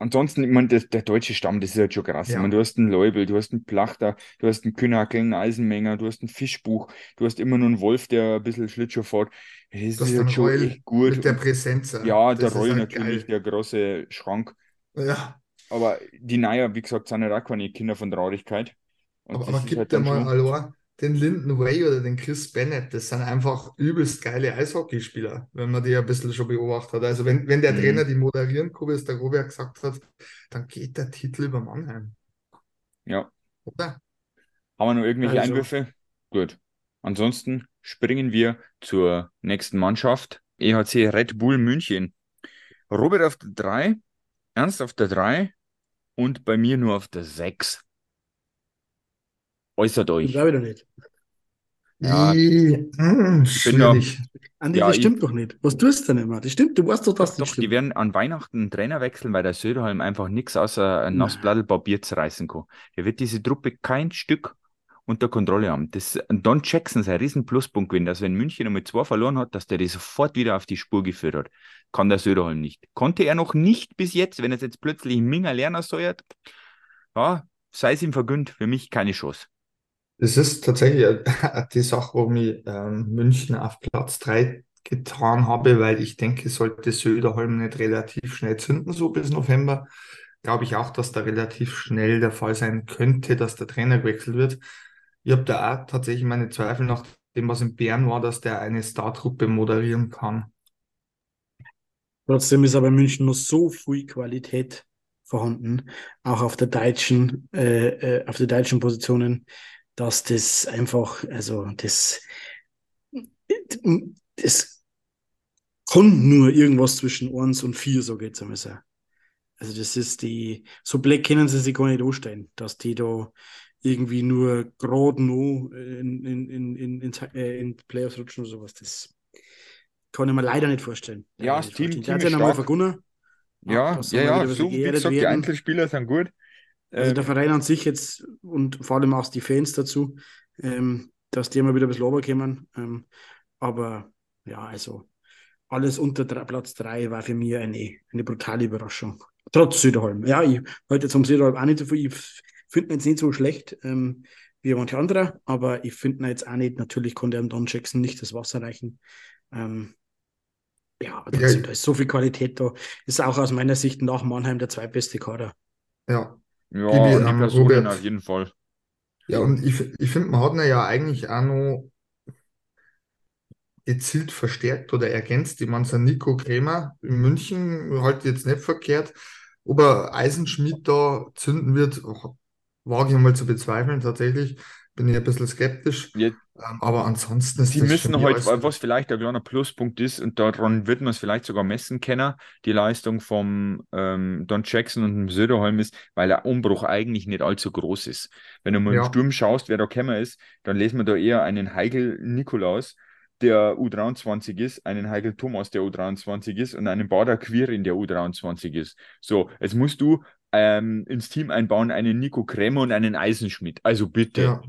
Ansonsten, ich meine, der, der deutsche Stamm, das ist halt schon krass. Ich Ja. meine, du hast einen Leubel, du hast einen Plachter, du hast einen Künackel, einen Eisenmenger, du hast einen Fischbuch, du hast immer nur einen Wolf, der ein bisschen Schlittschuh fährt. Das ist Das halt schon Reul echt gut. mit der Präsenz. ja, der Das Reul halt natürlich, geil. der große Schrank. Ja, Aber die Neuer, wie gesagt, sind halt auch keine Kinder von Traurigkeit. Und aber, das aber ist gib halt dann mal schon. allein den Linden Way oder den Chris Bennett. Das sind einfach übelst geile Eishockeyspieler, wenn man die ein bisschen schon beobachtet hat. Also wenn, wenn der Mhm. Trainer die moderieren kann, wie es der Robert gesagt hat, dann geht der Titel über Mannheim. Ja. Oder? Haben wir noch irgendwelche Also. Einwürfe? Gut. Ansonsten springen wir zur nächsten Mannschaft. EHC Red Bull München. Robert auf der 3, Ernst auf der 3 und bei mir nur auf der 6. Äußert Ich euch. glaube ich doch nicht. Ja. I- mm, bin da- schwierig. Andi, Ja, das ich- stimmt doch nicht. Was tust du denn immer? Das stimmt, du weißt doch, dass Doch, das doch, stimmt. die werden an Weihnachten einen Trainer wechseln, weil der Söderholm einfach nichts außer ein. Nassblattl Papier zerreißen kann. Der wird diese Truppe kein Stück unter Kontrolle haben. Das, Don Jackson ist ein riesen Pluspunkt gewesen, dass wenn München einmal zwei verloren hat, dass der die sofort wieder auf die Spur geführt hat. Kann der Söderholm nicht. Konnte er noch nicht bis jetzt, wenn er jetzt plötzlich Minger Lerner steuert, ja, sei es ihm vergönnt, für mich keine Chance. Das ist tatsächlich [laughs] die Sache, warum ich ähm, München auf Platz 3 getan habe, weil ich denke, sollte Söderholm nicht relativ schnell zünden, so bis November, glaube ich auch, dass da relativ schnell der Fall sein könnte, dass der Trainer gewechselt wird. Ich habe da auch tatsächlich meine Zweifel nach dem, was in Bern war, dass der eine Startruppe moderieren kann. Trotzdem ist aber in München noch so viel Qualität vorhanden, auch auf der deutschen, äh, äh, auf der deutschen Positionen, dass das einfach, also das, das kann nur irgendwas zwischen 1 und 4, so geht's einmal so. Also das ist die, so black können sie sich gar nicht anstellen, dass die da irgendwie nur gerade noch in, in, in, in, in, äh, in Playoffs rutschen oder sowas. Das kann ich mir leider nicht vorstellen. Ja, das Team-. Team ist stark. vergonnen. Ja, ja, ja, so wie gesagt, die. Einzelspieler sind gut. Also der Verein an sich jetzt und vor allem auch die Fans dazu, ähm, dass die immer wieder ein bisschen runterkommen. Ähm, aber ja, also alles unter drei, Platz 3 war für mich eine, eine brutale Überraschung. Trotz Söderholm. Ja, ich halte jetzt am Söderholm auch nicht so viel. Ich finde ihn jetzt nicht so schlecht ähm, wie manche andere, aber ich finde ihn jetzt auch nicht, natürlich konnte er Don Jackson nicht das Wasser reichen. Ähm, ja, aber Ja, trotzdem, ich- da ist so viel Qualität da. Ist auch aus meiner Sicht nach Mannheim der zweitbeste Kader. Ja, ja, die ähm, Personen Robert. auf jeden Fall. Ja, und ich, ich finde, man hat ihn ja eigentlich auch noch gezielt verstärkt oder ergänzt. Ich meine, so ein Nico Krämer in München halt jetzt nicht verkehrt. Ob er Eisenschmied da zünden wird, wage ich mal zu bezweifeln, tatsächlich. Bin ich ein bisschen skeptisch. Ja, Ähm, aber ansonsten ist für müssen halt, was vielleicht ein kleiner Pluspunkt ist, und daran wird man es vielleicht sogar messen können, die Leistung vom ähm, Don Jackson und dem Söderholm ist, weil der Umbruch eigentlich nicht allzu groß ist. Wenn du mal im Ja. Sturm schaust, wer da gekommen ist, dann lesen wir da eher einen Heigel Nikolaus, der U23 ist, einen Heigel Thomas, der U23 ist, und einen Bader Quirin, der U23 ist. So, jetzt musst du ähm, ins Team einbauen einen Nico Krämer und einen Eisenschmidt. Also bitte. Ja.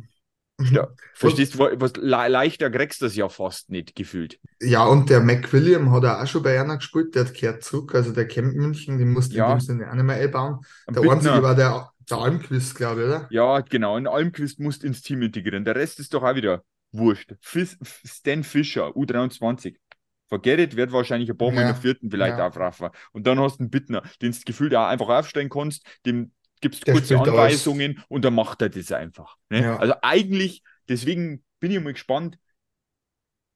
Ja, Verstehst du, was, le leichter kriegst du das ja fast nicht gefühlt. Ja, und der McWilliam hat auch schon bei einer gespielt, der hat kehrt zurück, also der kennt München, den musste Ja. in dem Sinne auch nicht mehr einbauen. Ein Der Bittner- einzige war der, der Almquist, glaube ich, oder? Ja, genau. Und Almquist musst ins Team integrieren. Der Rest ist doch auch wieder wurscht. Fis Stan Fischer, U23. Forget it, wird wahrscheinlich ein paar Mal in Ja, der vierten vielleicht ja. aufraffen. Und dann hast du einen Bittner, den du gefühlt auch einfach aufstellen kannst, dem gibst Der kurze. Anweisungen und dann macht er das einfach. Ne? Ja. Also eigentlich, deswegen bin ich mal gespannt,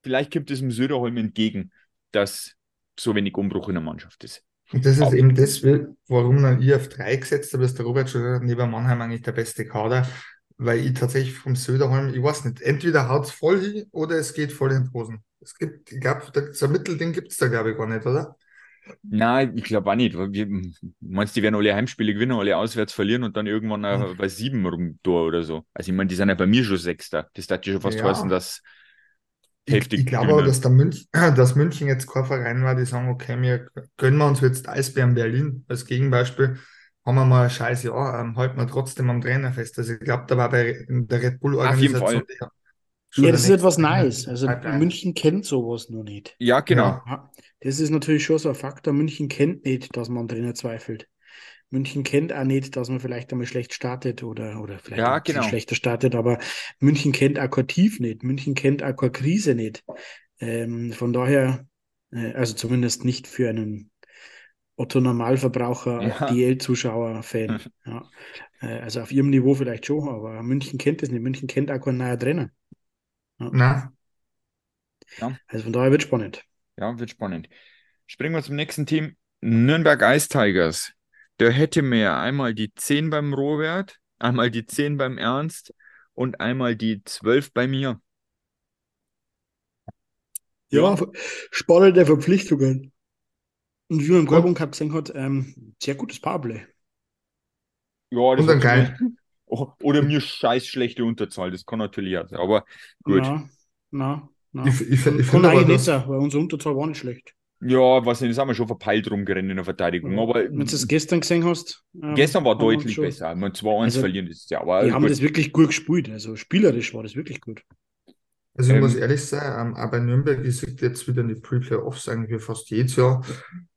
vielleicht kommt es dem Söderholm entgegen, dass so wenig Umbruch in der Mannschaft ist. Und das ist Aber- eben das, warum dann ich auf drei gesetzt habe, ist der Robert schon gesagt, neben Mannheim eigentlich der beste Kader, weil ich tatsächlich vom Söderholm, ich weiß nicht, entweder haut es voll hin oder es geht voll in die Hosen. Es gibt, ich glaube, so ein Mittelding gibt es da, glaube ich, gar nicht, oder? Nein, ich glaube auch nicht. Wir, meinst du, die werden alle Heimspiele gewinnen, alle auswärts verlieren und dann irgendwann äh, bei sieben rum oder so? Also ich meine, die sind ja bei mir schon Sechster. Das darf schon fast Ja. heißen, dass Ich, heftig ich glaube aber, dass, der Münch, [clears throat] dass München jetzt kein Verein war, die sagen, okay, wir gönnen wir uns jetzt Eisbären Berlin als Gegenbeispiel. Haben wir mal ein scheiß Jahr, ähm, halten wir trotzdem am Trainer fest. Also ich glaube, da war bei der Red Bull Ja, das ist etwas. Neues. Also Pipeline. München kennt sowas noch nicht. Ja, genau. Ja. Das ist natürlich schon so ein Faktor. München kennt nicht, dass man Trainer zweifelt. München kennt auch nicht, dass man vielleicht einmal schlecht startet oder, oder vielleicht Ja, genau. schlechter startet, aber München kennt auch kein Tief nicht. München kennt auch keine Krise nicht. Ähm, von daher, äh, also zumindest nicht für einen Otto Normalverbraucher, Ja. DL-Zuschauer, Fan. [laughs] Ja. Äh, also auf ihrem Niveau vielleicht schon, aber München kennt es nicht. München kennt auch keinen neuen Trainer. Na, Also von daher wird spannend. Ja, wird spannend. Springen wir zum nächsten Team. Nürnberg Ice Tigers. Da hätte mir ja einmal die 10 beim Robert, einmal die 10 beim Ernst und einmal die 12 bei mir. Ja, spannende Verpflichtungen. Und wie man im. Gorbung Cup gesehen hat, ähm, sehr gutes Powerplay. Ja, das Und hat geil. Oder mir scheiß schlechte Unterzahl, das kann natürlich auch sein. Aber gut. Na, na, na. Ich, ich, ich Kann eigentlich nicht sein, weil unsere Unterzahl war nicht schlecht. Ja, was nicht, das haben wir schon verpeilt rumgerannt in der Verteidigung. Aber Wenn du es gestern gesehen hast. ähm, gestern war deutlich besser. Man 2-1 Also, verlieren, das ist ja, aber Die haben gut. das wirklich gut gespielt. Also spielerisch war das wirklich gut. Also ich Ähm, muss ehrlich sein, ähm, auch bei Nürnberg, ich sehe jetzt wieder in die Pre-Playoffs eigentlich fast jedes Jahr.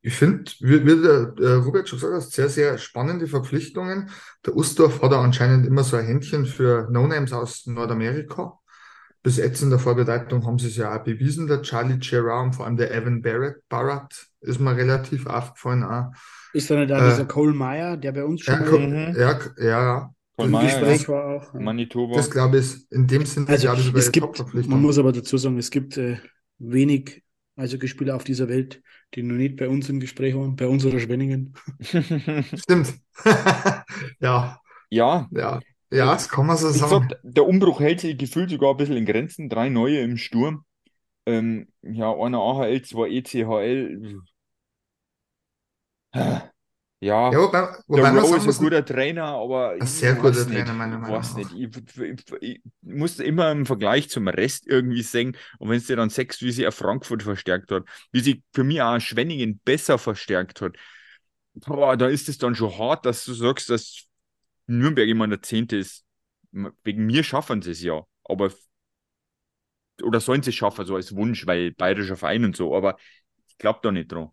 Ich finde, wie, wie der äh, Robert schon gesagt hat, sehr, sehr spannende Verpflichtungen. Der Ustorf hat ja anscheinend immer so ein Händchen für No-Names aus Nordamerika. Bis jetzt in der Vorbereitung haben sie es ja auch bewiesen, der Charlie Gerard und vor allem der Evan Barrett, Barrett ist mir relativ aufgefallen auch. Ist da nicht auch Äh, dieser Cole Meyer, der bei uns schon Ja, mal ko- Mhm. ja, ja, Von im Meyer, Gespräch war auch. Manitoba. das glaube ich, in dem Sinne Also glaube ich es gibt, man muss aber dazu sagen, es gibt äh, wenig Eishockeyspieler auf dieser Welt, die noch nicht bei uns im Gespräch waren, bei uns oder Schwenningen. [laughs] Stimmt. [laughs] Ja, ja, ja, ja, das kann man so sagen. gesagt, der Umbruch hält sich gefühlt sogar ein bisschen in Grenzen. Drei neue im Sturm. Ähm, ja, einer AHL, zwei ECHL. Ja, Ja, wobei, der wobei man Rowe ist ein guter Trainer, aber Ein ich sehr guter nicht, Trainer, meiner ich Meinung nach. nicht. Ich, ich, ich muss immer im Vergleich zum Rest irgendwie sehen. Und wenn du dir dann sagst, wie sie auch Frankfurt verstärkt hat, wie sie für mich auch Schwenningen besser verstärkt hat, boah, da ist es dann schon hart, dass du sagst, dass Nürnberg immer der Zehnte ist. Wegen mir schaffen sie es ja. Aber oder sollen sie es schaffen, so als Wunsch, weil bayerischer Verein und so, aber ich glaube da nicht dran.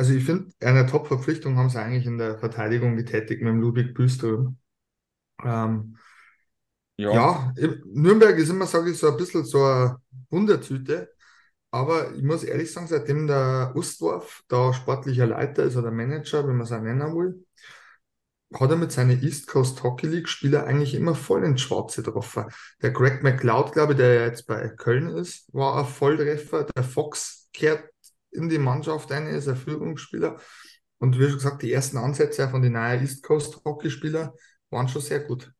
Also ich finde, eine Top-Verpflichtung haben sie eigentlich in der Verteidigung getätigt mit dem Ludwig Büström. Ähm, Ja, ja, Nürnberg ist immer, sage ich, so ein bisschen so eine Wundertüte. Aber ich muss ehrlich sagen, seitdem der Ustdorf da sportlicher Leiter ist oder Manager, wenn man es auch nennen will, hat er mit seinen East Coast Hockey League Spieler eigentlich immer voll ins Schwarze getroffen. Der Greg McLeod, glaube ich, der ja jetzt bei Köln ist, war ein Volltreffer. Der Fox kehrt in die Mannschaft ein, ist ein Führungsspieler. Und wie schon gesagt, die ersten Ansätze von den neuen East Coast Hockey Spieler waren schon sehr gut.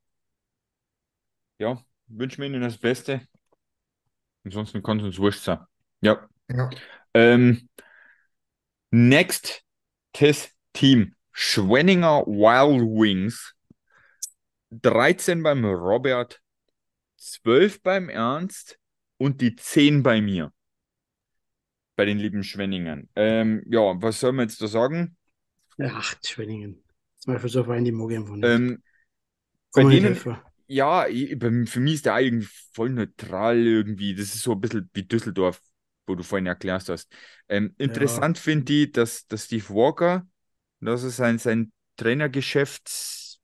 Ja, wünschen wir Ihnen das Beste. Ansonsten kann es uns wurscht sein. Ja. Ja. Ähm, next Test Team. Schwenninger Wild Wings. 13 beim Robert, 12 beim Ernst und die 10 bei mir. Bei den lieben Schwenningen. Ähm, ja, was soll man jetzt da sagen? Ach, Schwenningen. Das ist für so ein Verein, die einfach nicht. Ähm, bei denen, helfen. ja, ich, bei- für mich ist der irgendwie voll neutral irgendwie. Das ist so ein bisschen wie Düsseldorf, wo du vorhin erklärt hast. Ähm, interessant finde ich, dass, dass Steve Walker, dass er sein, sein Trainergeschäftseinstand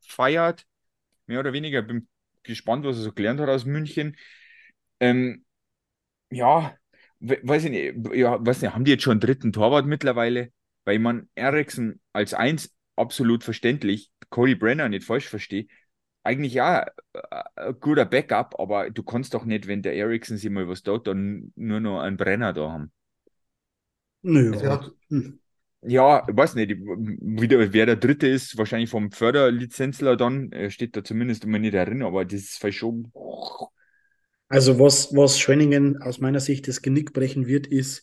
feiert, mehr oder weniger. Bin gespannt, was er so gelernt hat aus München. Ähm, ja, we- weiß ich nicht, ja, weiß nicht, haben die jetzt schon einen dritten Torwart mittlerweile? Weil man Eriksen als Eins absolut verständlich, Cody Brenner nicht falsch verstehe, eigentlich ja äh, ein guter Backup, aber du kannst doch nicht, wenn der Eriksen sich mal was tut, dann nur noch einen Brenner da haben. Nö, Also hat, hm. Ja, weiß nicht, wieder, wer der Dritte ist, wahrscheinlich vom Förderlizenzler dann, äh, steht da zumindest immer nicht drin, aber das ist schon. Also was, was Schwenningen aus meiner Sicht das Genick brechen wird, ist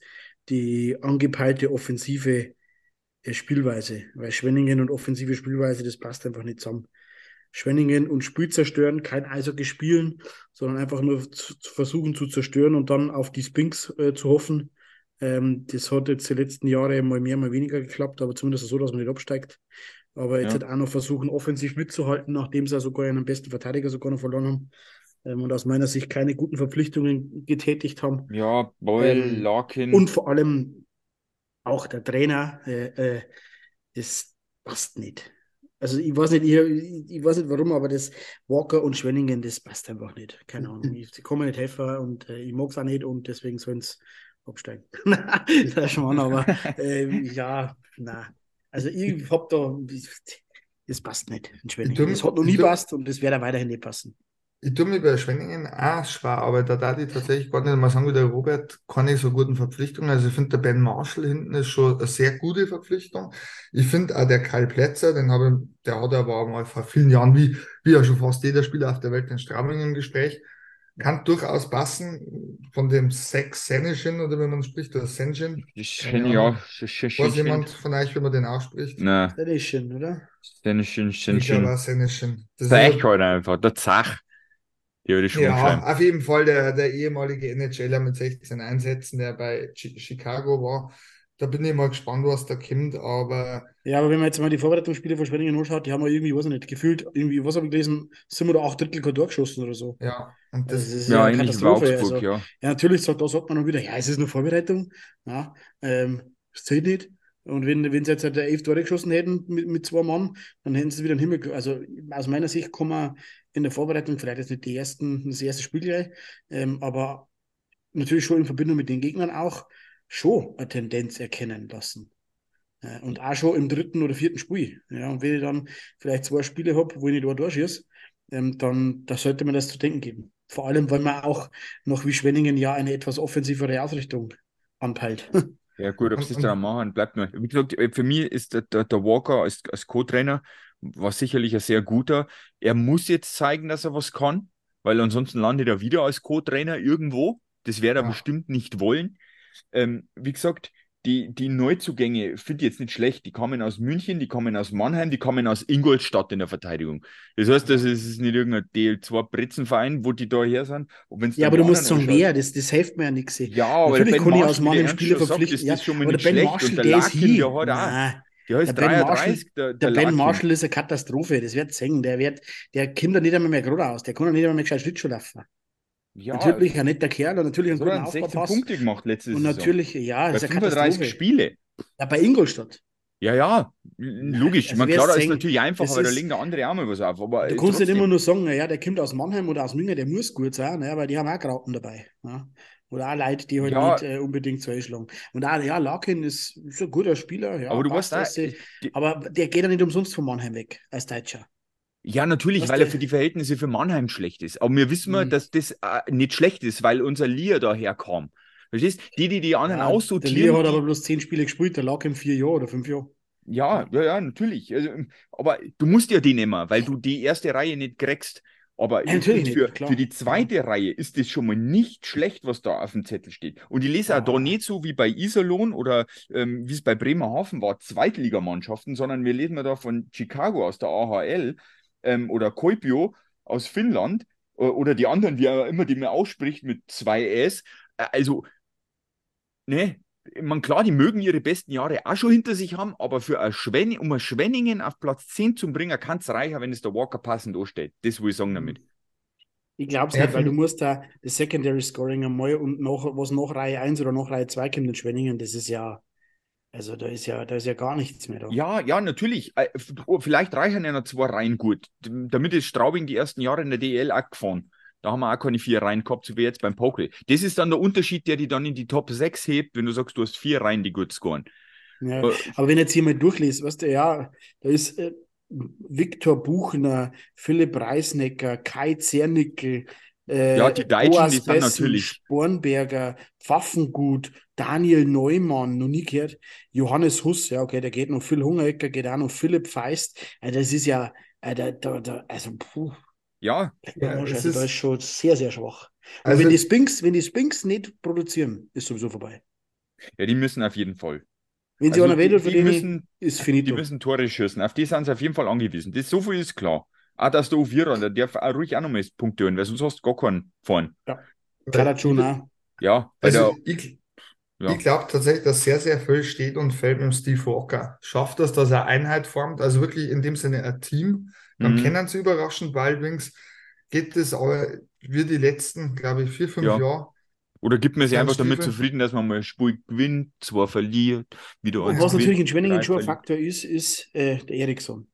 die angepeilte offensive äh, Spielweise. Weil Schwenningen und offensive Spielweise, das passt einfach nicht zusammen. Schwenningen und Spiel zerstören, kein Eishockey spielen, sondern einfach nur zu, zu versuchen zu zerstören und dann auf die Spinks äh, zu hoffen. Ähm, das hat jetzt die letzten Jahre mal mehr, mal weniger geklappt, aber zumindest so, dass man nicht absteigt. Aber jetzt Ja. halt auch noch versuchen, offensiv mitzuhalten, nachdem sie ja sogar einen besten Verteidiger sogar noch verloren haben und aus meiner Sicht keine guten Verpflichtungen getätigt haben. Ja, Boyle, Ähm, Larkin. Und vor allem auch der Trainer, äh, äh, das passt nicht. Also ich weiß nicht, ich, ich, weiß nicht warum, aber das Walker und Schwenningen, das passt einfach nicht. Keine Ahnung. [laughs] Ich, sie kommen nicht helfen und äh, ich mag es auch nicht und deswegen sollen sie absteigen. das ist schon, aber ähm, ja, na. Also ich hab da, das passt nicht in Schwenningen. Das hat noch nie passt und das wird auch weiterhin nicht passen. Ich tue mir bei Schwenningen auch schwer, aber da darf ich tatsächlich gar nicht mal sagen, wie der Robert, keine so guten Verpflichtungen. Also ich finde, der Ben Marshall hinten ist schon eine sehr gute Verpflichtung. Ich finde auch der Kyle Plätzer, den habe ich, der hat aber mal vor vielen Jahren, wie, wie ja schon fast jeder Spieler auf der Welt in Straubing im Gespräch, kann durchaus passen von dem Sex Senishin oder wie man spricht, oder Senshin. Schön, Ja. Weiß jemand von euch, wie man den ausspricht? Ist schön, oder? schön, schön, Ich glaube Senishin. Das ist Zach halt einfach, der Zach. Die würde ich schon Ja, schreiben. auf jeden Fall der, der ehemalige NHLer mit 16 Einsätzen, der bei Chi- Chicago war. Da bin ich mal gespannt, was da kommt, aber Ja, aber wenn man jetzt mal die Vorbereitungsspiele von Schwenningen anschaut, die haben wir irgendwie, weiß ich nicht, gefühlt, irgendwie, was habe ich gelesen, sieben oder acht Drittel kein geschossen oder so. ja, und Also das, das ist Ja, eine ähnlich wie Katastrophe. Augsburg, Also, ja. ja, natürlich sagt, da sagt man dann wieder, ja, es ist nur Vorbereitung. Ja, ähm, das zählt nicht. Und wenn, wenn sie jetzt halt elf Tore geschossen hätten mit, mit zwei Mann, dann hätten sie wieder einen Himmel. Also aus meiner Sicht kann man in der Vorbereitung vielleicht jetzt nicht die ersten, das erste Spiel gleich, ähm, aber natürlich schon in Verbindung mit den Gegnern auch schon eine Tendenz erkennen lassen. Äh, Und auch schon im dritten oder vierten Spiel. Ja, und wenn ich dann vielleicht zwei Spiele habe, wo ich nicht da durchschieße, ähm, dann da sollte man das zu denken geben. Vor allem, weil man auch noch wie Schwenningen ja eine etwas offensivere Ausrichtung anpeilt. Ja, gut, ob sie das dann machen, bleibt nur. Wie gesagt, äh, für mich ist der, der, der Walker als, als Co-Trainer war sicherlich ein sehr guter. Er muss jetzt zeigen, dass er was kann, weil ansonsten landet er wieder als Co-Trainer irgendwo. Das wird er Ja. bestimmt nicht wollen. Ähm, wie gesagt, die, die Neuzugänge finde ich jetzt nicht schlecht. Die kommen aus München, die kommen aus Mannheim, die kommen aus Ingolstadt in der Verteidigung. Das heißt, das ist, es ist nicht irgendein DL2-Bretzenverein, wo die da her sind. Ja, aber du musst sagen, wer, das, das hilft mir ja nichts. Ja, aber Natürlich der Ben kann ich Marshall, aus wie Mannheim Spieler schon sagt, verpflichten. ist Ja, das schon mal nicht schlecht. Marshall, Und der der ist Larkin, hier. der hat auch. Der ist Der Ben 33, der, der der Ben. Marshall ist eine Katastrophe, das wird singen. Der wird, der kommt da nicht einmal mehr gerade aus. Der kann ja nicht einmal mehr gescheit Schlittschuh laufen. Ja, Natürlich ein netter Kerl und natürlich einen so guten hat er 16 Aufbaupass. Punkte gemacht letzte Und Saison. natürlich, ja, Bei das ist eine 35 Katastrophe. Spiele. Ja, bei Ingolstadt. Ja, ja, logisch. also wer klar, da ist natürlich einfach, das aber da legen da andere auch mal was auf. Aber Du äh, kannst nicht trotzdem. immer nur sagen, ja, der kommt aus Mannheim oder aus München, der muss gut sein, ne, weil die haben auch Grauten dabei. Ja. Oder auch Leute, die halt Ja. nicht äh, unbedingt so einschlagen. Und auch, ja, Larkin ist, ist ein guter Spieler, ja, aber du weißt auch, die- aber der geht ja nicht umsonst von Mannheim weg, als Deutscher. ja, natürlich, Was weil er für die Verhältnisse für Mannheim schlecht ist. Aber wir wissen mal, Mhm. dass das äh, nicht schlecht ist, weil unser Lier daher kam. Verstehst Die, die die anderen Ja, der Lier aussortieren, hat aber bloß zehn Spiele gespielt, der Larkin vier Jahre oder fünf Jahre. Ja, ja, ja, natürlich. Also, aber du musst ja die nehmen, weil du die erste Reihe nicht kriegst. Aber Ja, natürlich für, nicht, für die zweite Reihe ist das schon mal nicht schlecht, was da auf dem Zettel steht. Und ich lese auch da Ja. nicht so wie bei Iserlohn oder ähm, wie es bei Bremerhaven war, Zweitligamannschaften, sondern wir lesen da von Chicago aus der AHL ähm, oder Kuopio aus Finnland äh, oder die anderen, wie auch immer die man ausspricht mit zwei S. Äh, Also, ne, man klar, die mögen ihre besten Jahre auch schon hinter sich haben, aber für ein Schwenning, um ein Schwenningen auf Platz 10 zu bringen, kann es reicher, wenn es der Walker passend ansteht. Das will ich sagen damit. Ich glaube es Ja, nicht, weil du musst da das Secondary Scoring einmal und noch, was nach Reihe 1 oder nach Reihe 2 kommt in Schwenningen, das ist ja, also da ist ja, da ist ja gar nichts mehr da. Ja, ja, natürlich. Äh, oh, Vielleicht reichen ja noch zwei Reihen gut. Damit ist Straubing die ersten Jahre in der DL auch gefahren. Da haben wir auch keine vier Reihen gehabt, so wie jetzt beim Poker. Das ist dann der Unterschied, der die dann in die Top 6 hebt, wenn du sagst, du hast vier Reihen, die gut scoren. Ja, Äh, aber wenn jetzt hier mal durchlese, weißt du, ja, da ist äh, Viktor Buchner, Philipp Reisnecker, Kai Zernickel, äh, Ja, die Deutschen, Boas die sind Bessen, natürlich- Spornberger, Pfaffengut, Daniel Neumann, noch nie gehört, Johannes Huss, ja, okay, der geht noch, Phil Hungerecker geht auch noch, Philipp Feist, äh, das ist ja, äh, da, da, da, also, puh, Ja, Ja, also, es da ist- ist schon sehr, sehr schwach. Also- wenn die Spinks, wenn die Spinks nicht produzieren, ist sowieso vorbei. ja, die müssen auf jeden Fall. Wenn sie Also einer die, für die müssen, ist die finito. müssen Tore schießen. Auf die sind sie auf jeden Fall angewiesen. Das, so viel ist klar. Auch dass der Ovierer, der darf auch ruhig auch noch mal Punkte holen, weil sonst hast du gar keinen vorn. Kalachun auch. Ja, bei Also der, ich, ja. ich glaube tatsächlich, dass sehr, sehr viel steht und fällt mit dem Steve Walker. Schafft das, dass er Einheit formt, also wirklich in dem Sinne ein Team. Dann Mhm. kennen sie überraschend Wildwings. Geht es aber wie die letzten, glaube ich, vier, fünf Ja. Jahre. Oder gibt man sich einfach damit Stiefel. zufrieden, dass man mal ein Spiel gewinnt, zwar verliert, wieder Und was natürlich in Schwenningen schon ein. Faktor ist, ist äh, der Eriksson.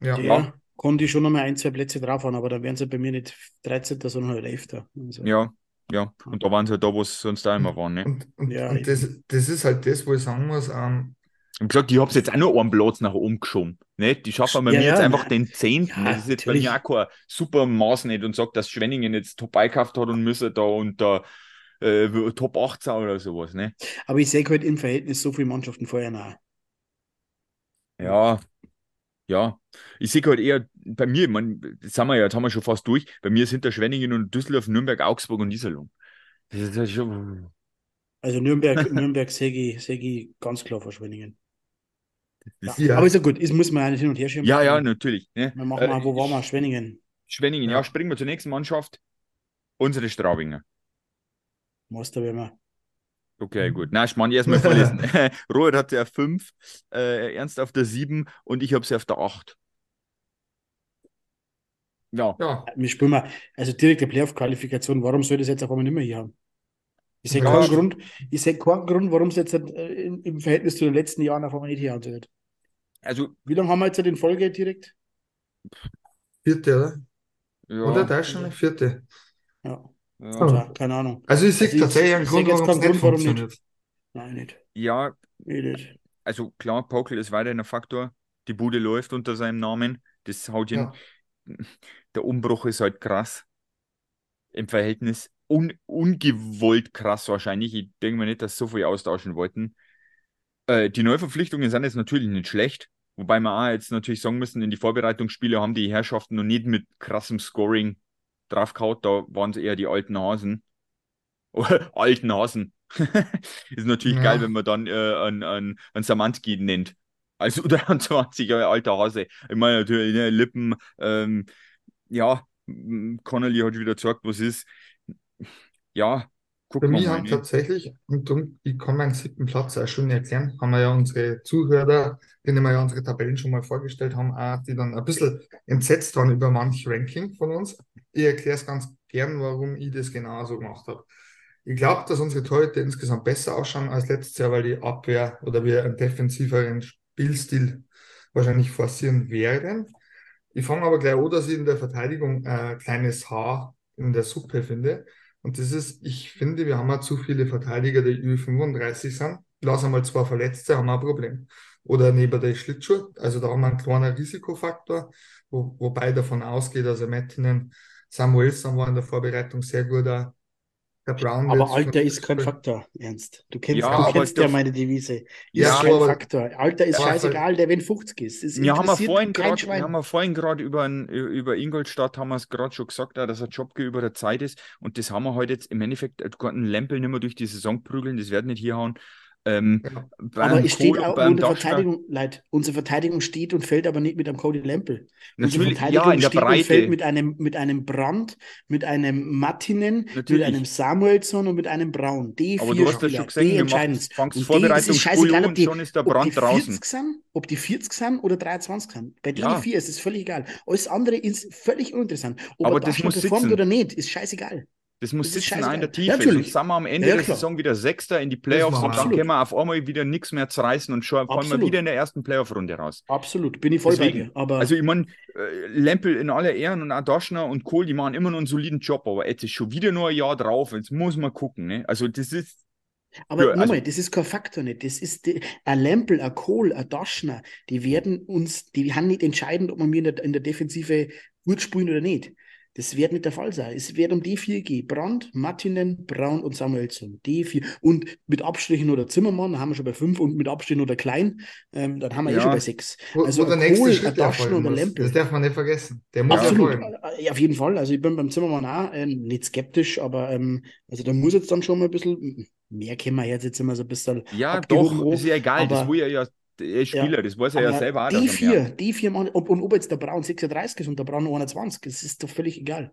Ja. Der Ja. konnte schon noch mal ein, zwei Plätze drauf haben, aber dann wären sie bei mir nicht 13., sondern halt 11. Also, Ja, ja. Und da waren sie halt da, wo sie sonst auch immer waren. Ne? Und, und, Ja, und das, das ist halt das, wo ich sagen muss, ähm, Und gesagt, ich habe jetzt auch noch einen Platz nach oben geschoben. Ne? Die schaffen bei Ja, mir ja, jetzt einfach nein. den Zehnten. Ja, das ist jetzt natürlich. bei mir auch kein super Maß nicht und sagt, dass Schwenningen jetzt Top eingekauft hat und müsse da unter äh, Top 18 oder sowas. Ne? Aber ich sehe halt im Verhältnis so viele Mannschaften vorher nach. Ja, ja. Ich sehe halt eher bei mir, man, das haben wir ja, jetzt haben wir schon fast durch. Bei mir sind da Schwenningen und Düsseldorf, Nürnberg, Augsburg und Iserlohn. Das ist halt schon. Also Nürnberg, Nürnberg sehe ich, sehe ich ganz klar vor Schwenningen. Ja. Aber ist ja gut, es muss man ja nicht hin und her schieben. ja, ja, natürlich. Ne? Wir machen Äh, mal, wo waren wir? Schwenningen. Schwenningen, ja. Ja. springen wir zur nächsten Mannschaft. Unsere Straubinger. Meister werden wir. Okay, gut. Na, ich meine, erstmal [laughs] vorlesen. [laughs] Robert hat ja fünf, äh, Ernst auf der sieben und ich habe sie auf der acht. Ja, ja, Wir spielen mal, also direkte Playoff-Qualifikation, warum soll das jetzt auf einmal nicht mehr hier haben? Ich sehe Ja, keinen. Grund, ich sehe keinen Grund, warum es jetzt äh, im Verhältnis zu den letzten Jahren auf einmal nicht hier haben soll. Also, Wie lange haben wir jetzt in Folge direkt? vierte, oder? ja. Oder Deutschland, vierte. Ja, ja. also, keine Ahnung. Also ich sehe Also ich- tatsächlich einen Grund, warum es nicht Grund, warum nicht. funktioniert. Nein, nicht. ja, Ich nicht. also klar, Pokel ist weiterhin ein Faktor. Die Bude läuft unter seinem Namen. Das haut hin. Ja. [laughs] Der Umbruch ist halt krass. Im Verhältnis. Un ungewollt krass wahrscheinlich. Ich denke mir nicht, dass so viel austauschen wollten. Äh, die Neuverpflichtungen sind jetzt natürlich nicht schlecht. Wobei wir auch jetzt natürlich sagen müssen, in die Vorbereitungsspiele haben die Herrschaften noch nicht mit krassem Scoring draufgehauen. Da waren es eher die alten Hasen. [laughs] alten Hasen. [laughs] ist natürlich Ja. geil, wenn man dann äh, einen, einen, einen Samanski nennt. Also [laughs] 23 Jahre alter Hase. Ich meine natürlich, ne, Lippen, ähm, ja, Connolly hat wieder gesagt, was ist. Ja, guck Für mich haben tatsächlich, und darum, ich kann meinen siebten Platz auch schon erklären, haben wir ja unsere Zuhörer, denen wir ja unsere Tabellen schon mal vorgestellt haben, auch, die dann ein bisschen entsetzt waren über manch Ranking von uns. Ich erkläre es ganz gern, warum ich das genauso gemacht habe. Ich glaube, dass unsere Torhüter insgesamt besser ausschauen als letztes Jahr, weil die Abwehr oder wir einen defensiveren Spielstil wahrscheinlich forcieren werden. Ich fange aber gleich an, dass ich in der Verteidigung ein kleines Haar in der Suppe finde. Und das ist, ich finde, wir haben ja zu viele Verteidiger, die Ü35 sind. Lass einmal zwei Verletzte, haben wir ein Problem. Oder neben der Schlittschuh, also da haben wir einen kleinen Risikofaktor, wo, wobei davon ausgeht, also Mettinen, Samuelsson war in der Vorbereitung sehr gut. Auch. Der Brown Aber Alter ist kein Faktor, Ernst. Du kennst, Ja, du kennst ja meine Devise. Ist Ja, kein aber- Faktor. Alter ist scheißegal, der wenn 50 ist. Es Wir haben, wir vorhin kein grad, wir Schwein. haben wir vorhin gerade über, über Ingolstadt haben wir es gerade schon gesagt, dass ein Jobke über der Zeit ist. Und das haben wir heute jetzt im Endeffekt, du kannst einen Lempel nicht mehr durch die Saison prügeln, das wird nicht hier hauen. Ähm, Ja. aber es steht auch, Daschner- Verteidigung, Leid, unsere Verteidigung steht und fällt aber nicht mit einem Cody Lempel. Unsere Natürlich, Verteidigung ja, in der steht und fällt Breite. mit einem, mit einem Brandt, mit einem Mattinen, mit Natürlich. einem Samuelsson und mit einem Braun. Die Aber vier du hast das Spieler, schon gesehen, die wir entscheiden es. das Vorbereitung ist scheißegal, ob die, schon ist der ob die Brand 40 draußen. sind, ob die 40 sind oder 23 sind. Bei denen Ja. vier ist es völlig egal. Alles andere ist völlig uninteressant. Ob Aber er das das muss performt sitzen. oder nicht, ist scheißegal. Das muss Das sitzen in der. Tiefe. Ja, natürlich. Sonst sind wir am Ende Ja, der. Saison wieder Sechster in die Playoffs und dann Absolut. können wir auf einmal wieder nichts mehr zerreißen und schon fallen wir Absolut. wieder in der ersten Playoff-Runde raus. Absolut, bin ich voll bei Deswegen, dir. Aber Also ich meine, äh, Lempel in aller Ehren und auch Daschner und Kohl, die machen immer noch einen soliden Job, aber jetzt ist schon wieder nur ein Jahr drauf, jetzt muss man gucken. Ne? Also das ist, Aber Ja, also- nochmal, das ist kein Faktor nicht. Das ist die, ein Lempel, ein Kohl, ein Daschner, die werden uns, die haben nicht entscheidend, ob wir mir in der, in der Defensive gut spielen oder nicht. Das wird nicht der Fall sein. Es wird um die vier gehen. Brand, Martinen, Braun und Samuelsson. Die vier. Und mit Abstrichen oder Zimmermann, da haben wir schon bei fünf und mit Abstrichen oder Klein, ähm, dann haben wir eh Ja. schon bei sechs. Also wo der ein nächste Kohl, Schritt ein muss. Lempel. Das darf man nicht vergessen. Der muss Absolut, ja, auf jeden Fall. Also ich bin beim Zimmermann auch ähm, nicht skeptisch, aber ähm, also da muss jetzt dann schon mal ein bisschen mehr können wir jetzt, jetzt immer so ein bisschen ja doch, ist ja egal, das aber- will er ja, der ist Spieler, das weiß er ja aber selber auch. Die er vier, die vier Mann, ob, und ob jetzt der Braun 36 ist und der Braun 21, das ist doch völlig egal.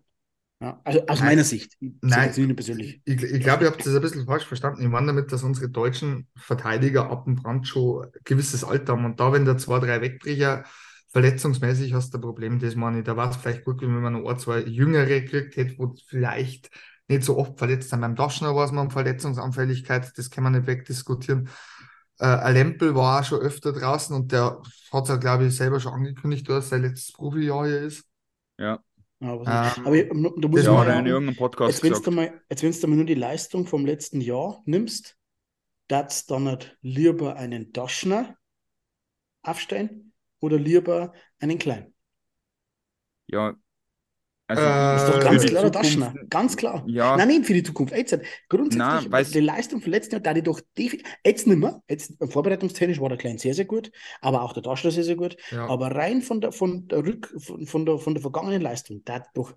Ja, also aus Nein. meiner Sicht. Ich Nein. nicht persönlich. Ich, ich glaube, ihr habt das ein bisschen falsch verstanden. Ich meine damit, dass unsere deutschen Verteidiger ab dem Brand schon ein gewisses Alter haben. Und da, wenn der zwei, drei Wegbrecher verletzungsmäßig hast du ein Problem, das meine ich, da war es vielleicht gut, wenn man noch ein, zwei Jüngere gekriegt hätte, wo vielleicht nicht so oft verletzt sind. Beim Daschner war es mal um Verletzungsanfälligkeit, das kann man nicht wegdiskutieren. Äh, ein Lempel war auch schon öfter draußen und der hat es ja, glaube ich, selber schon angekündigt, dass sein letztes Profijahr hier ist. Ja, Aber, Ähm, aber ich- da muss er in sagen, irgendeinem Podcast jetzt wenn du mal, jetzt wenn's du mal nur die Leistung vom letzten Jahr nimmst, darfst dann nicht lieber einen Daschner aufstellen oder lieber einen Kleinen. Ja, also Äh, Ist doch ganz klar Daschner. Ganz klar. Ja, Nein, nicht für die Zukunft. Jetzt, grundsätzlich, Nein, die Leistung vom letzten Jahr, da die doch defi- jetzt nicht mehr. Jetzt vorbereitungstechnisch war der Klein sehr, sehr gut, aber auch der Daschner sehr, sehr gut. ja. Aber rein von der, von der Rück, von, von der, von der vergangenen Leistung, da hat doch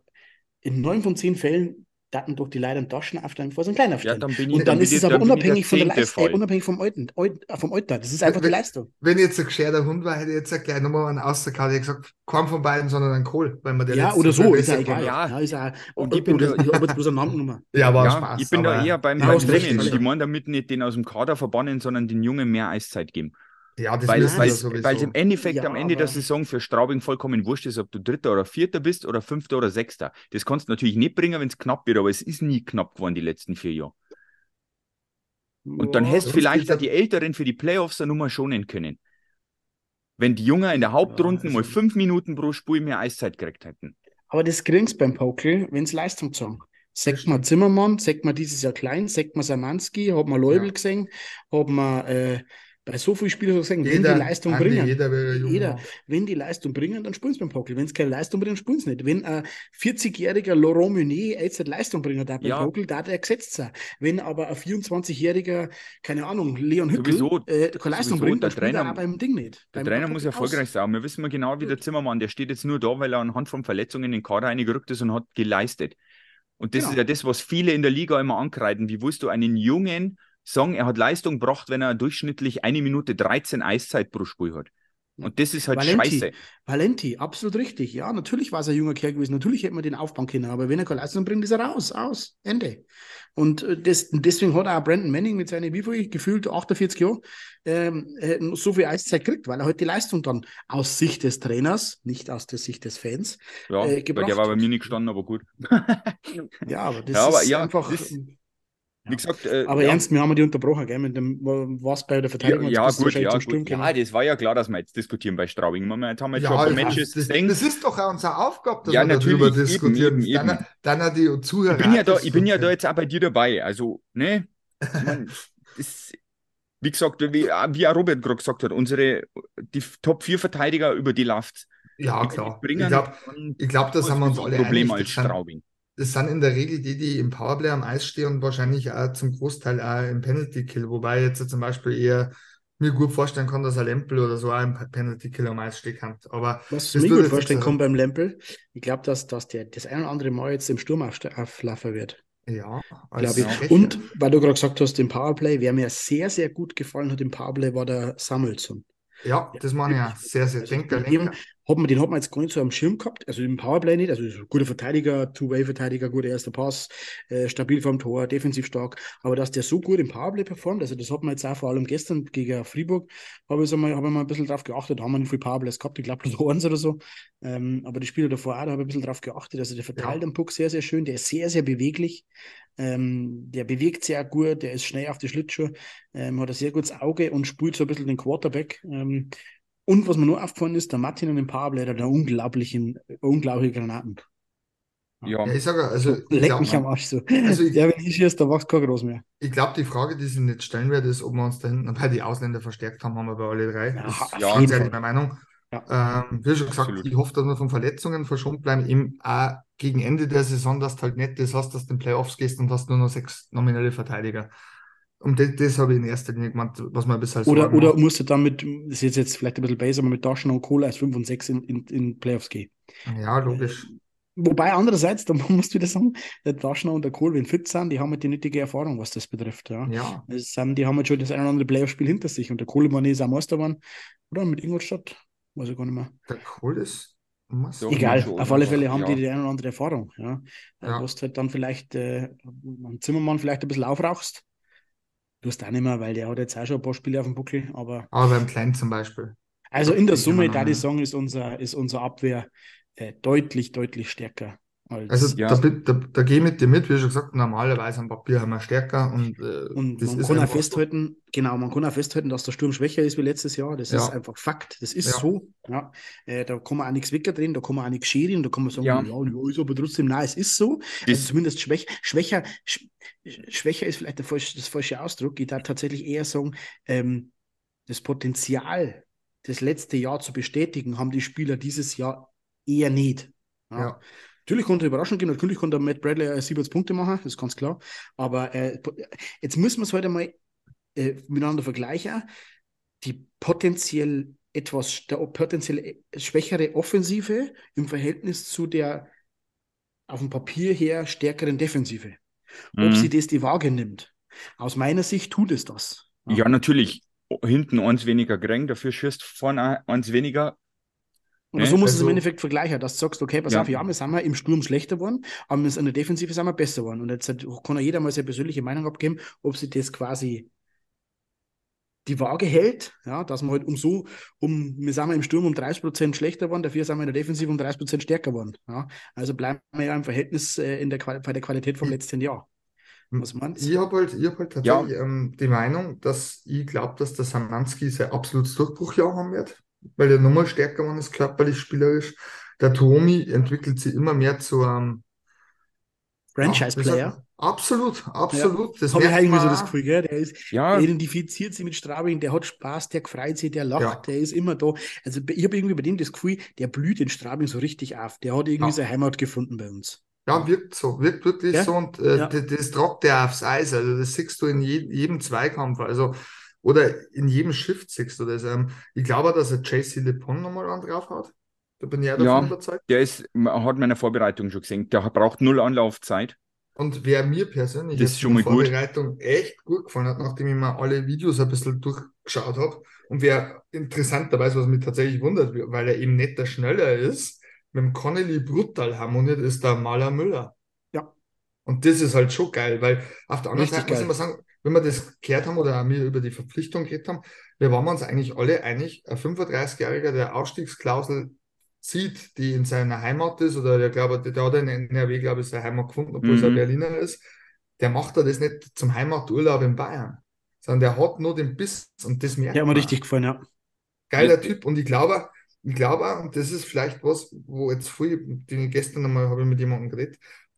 in neun von zehn Fällen daten doch die Leider einen Taschen aufstellen, vor so einen kleinen ja, dann bin ich, und dann bin ist es aber dann unabhängig von der Leistung, äh, unabhängig vom Alt- äh, vom Alter. Das ist einfach die Wenn- Leistung. Wenn jetzt ein gescheiter Hund war, hätte ich jetzt gleich nochmal einen Austerkarte hätte ich gesagt, kein von beiden, sondern ein Kohl, weil man der Ja, oder so, ist ja egal. Ja. Ja, ist ja, Und ich bin da- ich habe jetzt bloß eine Namennummer. Ja, war Ja, Spaß. ich bin da aber- eher beim, beim Jungen. Ich meine damit nicht den aus dem Kader verbannen, sondern den Jungen mehr Eiszeit geben. Ja, das Weil, wissen weil, es- weil es im Endeffekt Ja, am Ende der Saison für Straubing vollkommen wurscht ist, ob du Dritter oder Vierter bist oder Fünfter oder Sechster. Das kannst du natürlich nicht bringen, wenn es knapp wird, aber es ist nie knapp geworden die letzten vier Jahre. Und dann Ja, hättest vielleicht ja- auch die Älteren für die Playoffs eine Nummer schonen können. Wenn die Jungen in der Hauptrunde also- mal fünf Minuten pro Spiel mehr Eiszeit gekriegt hätten. Aber das du beim Pokel, wenn es Leistung sagen. Sagt man Zimmermann, sagt man dieses Jahr Klein, sagt man Samanski, hat man Leubel Ja. gesehen, hat man äh, bei so vielen Spielern wenn jeder, die Leistung Andi, bringen. Jeder wäre jung. Jeder. Wenn die Leistung bringen, dann spielen sie beim Pokel. Wenn es keine Leistung bringen, spielen sie nicht. Wenn ein 40-jähriger Laurent Meunier jetzt nicht Leistung bringen darf beim Ja. Pokel, da hat er gesetzt sein. Wenn aber ein 24-jähriger, keine Ahnung, Leon Hückel, Sowieso- äh, keine Leistung bringt, der dann spielt er Trainer- auch beim Ding nicht. Der Beim Trainer muss aus. erfolgreich sein. Wir wissen mal genau, wie der Zimmermann, der steht jetzt nur da, weil er anhand von Verletzungen in den Kader eingerückt ist und hat geleistet. Und das Genau. ist ja das, was viele in der Liga immer ankreiden. Wie willst du einen Jungen sagen, er hat Leistung gebracht, wenn er durchschnittlich eine Minute 13 Eiszeit pro Spiel hat? Und das ist halt Valenti. scheiße. Valenti, absolut richtig. Ja, natürlich war es ein junger Kerl gewesen. Natürlich hätte man den aufbauen können. Aber wenn er keine Leistung bringt, ist er raus. Aus. Ende. Und äh, das, deswegen hat auch Brandon Manning mit seinen, wie viel, gefühlt 48 Jahren, ähm, äh, so viel Eiszeit kriegt, weil er halt die Leistung dann aus Sicht des Trainers, nicht aus der Sicht des Fans. Ja, äh, gebracht der war bei hat. mir nicht gestanden, aber gut. Ja, aber [laughs] das Ja, aber ist ja, einfach. das- Ja. Wie gesagt, äh, aber ja, ernst, wir haben die unterbrochen, gell? Mit dem, was bei der Ja, Verteidigung ja, du gut, ja, Sturm gut. Ja, das war ja klar, dass wir jetzt diskutieren bei Straubing. Haben- Jetzt haben wir jetzt Ja, schon das, Matches das, gesehen. das ist doch auch unsere Aufgabe, dass Ja, wir darüber natürlich, eben, diskutieren. eben, dann, eben. dann hat die Zuhörer. Ich bin ja da, das ich bin ja da jetzt auch bei dir dabei. Also, ne? [laughs] Das, wie gesagt, wie, wie auch Robert gerade gesagt hat, unsere die Top 4 Verteidiger, über die läuft Ja, klar. bringen Ich glaube, glaub, das haben wir uns alle Problem als Das Straubing. Das sind in der Regel die, die im Powerplay am Eis stehen und wahrscheinlich auch zum Großteil auch im Penalty Kill, wobei jetzt zum Beispiel eher mir gut vorstellen kann, dass ein Lempel oder so auch im Penalty Kill am Eis stehen kann. Aber was ich mir gut vorstellen kann beim Lempel, ich glaube, dass, dass der das ein oder andere Mal jetzt im Sturm auflaufen wird. Ja, glaube ich. Und weil du gerade gesagt hast, im Powerplay, wer mir sehr, sehr gut gefallen hat im Powerplay, war der Samuelson. Ja, das meine ich ja. Sehr, sehr. Also Denker, Denker. Hat man, den hat man jetzt gar nicht so am Schirm gehabt, also im Powerplay nicht. Also guter Verteidiger, Two-Way-Verteidiger, guter erster Pass, äh, stabil vom Tor, defensiv stark. Aber dass der so gut im Powerplay performt, also das hat man jetzt auch vor allem gestern gegen Fribourg, habe ich, so mal, hab ich mal ein bisschen drauf geachtet, haben wir nicht viel Powerplays gehabt, ich glaube bloß [laughs] eins oder so. Ähm, aber die Spieler davor auch, da habe ich ein bisschen drauf geachtet. Also der verteilt ja. den Puck sehr, sehr schön, der ist sehr, sehr beweglich. Ähm, der bewegt sehr gut, der ist schnell auf die Schlittschuhe, ähm, hat ein sehr gutes Auge und spielt so ein bisschen den Quarterback. Ähm, und was mir nur aufgefallen ist, der Martin und den Powerblade hat einen unglaublichen, unglaubliche Granaten. Ja. ja, ich sage, also. Leck mich am Arsch so. Also ich, der, wenn ich schieße, da wächst kein Groß mehr. Ich glaube, die Frage, die sich nicht stellen wird, ist, ob wir uns da hinten bei die Ausländer verstärkt haben, haben wir bei alle drei. Ja, das ist ja, ganz ehrlich meine Meinung. Ja. Ähm, wie schon gesagt, Absolut. ich hoffe, dass wir von Verletzungen verschont bleiben. Eben auch gegen Ende der Saison, dass du halt nicht das hast, dass du in den Playoffs gehst und hast nur noch sechs nominelle Verteidiger. Und das, das habe ich in erster Linie gemeint, was man bisher halt Oder, oder musst du dann mit, das ist jetzt vielleicht ein bisschen besser, aber mit Taschen und Kohle als 5 und 6 in, in, in Playoffs gehen. Ja, logisch. Äh, wobei andererseits, da [laughs] musst du wieder sagen, der Taschner und der Kohl, wenn fit sind, die haben halt die nötige Erfahrung, was das betrifft. Ja. ja. Sind, die haben halt schon das ein oder andere Playoff-Spiel hinter sich. Und der Kohl war ist auch Meister geworden. Oder mit Ingolstadt, weiß ich gar nicht mehr. Der Kohl ist so, Egal, auf alle Fälle haben ja. die die eine oder andere Erfahrung. Ja. ja. Wo du halt dann vielleicht äh, Zimmermann vielleicht ein bisschen aufrauchst Du hast auch nicht mehr, weil der hat jetzt auch schon ein paar Spiele auf dem Buckel, aber. Aber beim Kleinen zum Beispiel. Also in der Summe, da die Song ist unser, ist unser Abwehr äh, deutlich, deutlich stärker als, also ja. da, da, da gehe ich mit dir mit, wie schon gesagt, normalerweise am Papier haben wir stärker und, äh, und man kann auch festhalten, so. genau, man kann auch festhalten, dass der Sturm schwächer ist wie letztes Jahr. Das ja. ist einfach Fakt. Das ist ja. so. Ja. Äh, da kann man auch nichts weggerdrehen, da kann man auch nichts scheren, da kann man sagen, ja, ja ist aber trotzdem, nein, es ist so. Also zumindest schwäch, schwächer, sch, schwächer ist vielleicht der falsche, das falsche Ausdruck. Ich darf tatsächlich eher sagen, ähm, das Potenzial, das letzte Jahr zu bestätigen, haben die Spieler dieses Jahr eher nicht. Ja. Natürlich konnte er überraschend gehen, natürlich konnte Matt Bradley 70 Punkte machen, das ist ganz klar. Aber äh, jetzt müssen wir es heute mal äh, miteinander vergleichen. Die potenziell etwas der potenziell schwächere Offensive im Verhältnis zu der auf dem Papier her stärkeren Defensive. Mhm. Ob sie das die Waage nimmt. Aus meiner Sicht tut es das. Ja, ja natürlich. Hinten eins weniger gering, dafür schießt vorne eins weniger und so muss also, es im Endeffekt vergleichen, dass du sagst, okay, pass ja. auf, ja, wir sind wir im Sturm schlechter geworden, aber in der Defensive sind wir besser geworden. Und jetzt kann ja jeder mal seine persönliche Meinung abgeben, ob sie das quasi die Waage hält, ja, dass man halt um so, um, wir sind wir im Sturm um 30% schlechter geworden, dafür sind wir in der Defensive um 30% stärker geworden. Ja. Also bleiben wir ja im Verhältnis äh, in der, bei der Qualität vom letzten Jahr. Was meinst du? Ich habe halt, hab halt tatsächlich ja. ähm, die Meinung, dass ich glaube, dass der Samanski sein absolutes Durchbruchjahr haben wird weil er nochmal stärker geworden ist, körperlich, spielerisch. Der Tomi entwickelt sich immer mehr zu einem Franchise-Player. Absolut, absolut. Ja. Das habe ich irgendwie so das Gefühl, gell? Der, ist, ja. der identifiziert sich mit Straubing, der hat Spaß, der freut sich, der lacht, ja. der ist immer da. Also ich habe irgendwie bei dem das Gefühl, der blüht in Straubing so richtig auf. Der hat irgendwie ja. seine Heimat gefunden bei uns. Ja, wirkt so, wirkt wirklich so und äh, das, das tragt der aufs Eis. Also das siehst du in je, jedem Zweikampf. Also oder in jedem Shift siehst du das. Ähm, ich glaube, dass er JC LePon nochmal an drauf hat. Da bin ich ja davon überzeugt. Der ist, hat meine Vorbereitung schon gesehen. Der braucht null Anlaufzeit. Und wer mir persönlich das in der Vorbereitung gut. echt gut gefallen hat, nachdem ich mir alle Videos ein bisschen durchgeschaut habe, und wer interessanterweise, was mich tatsächlich wundert, weil er eben nicht der Schneller ist, mit dem Connelly brutal harmoniert, ist der Maler Müller. Ja. Und das ist halt schon geil, weil auf der anderen Richtig Seite geil. muss ich mal sagen, wenn wir das gehört haben oder wir über die Verpflichtung geredet haben, wir waren uns eigentlich alle einig, ein 35-Jähriger, der Ausstiegsklausel zieht, die in seiner Heimat ist, oder der, glaube, der hat in NRW, glaube ich, seine Heimat gefunden, obwohl mhm. er Berliner ist, der macht das nicht zum Heimaturlaub in Bayern, sondern der hat nur den Biss und das merkt Ja, mir richtig gefallen, ja. Geiler Typ und ich glaube, ich glaube, und das ist vielleicht was, wo jetzt früh, den gestern einmal habe ich mit jemandem geredet,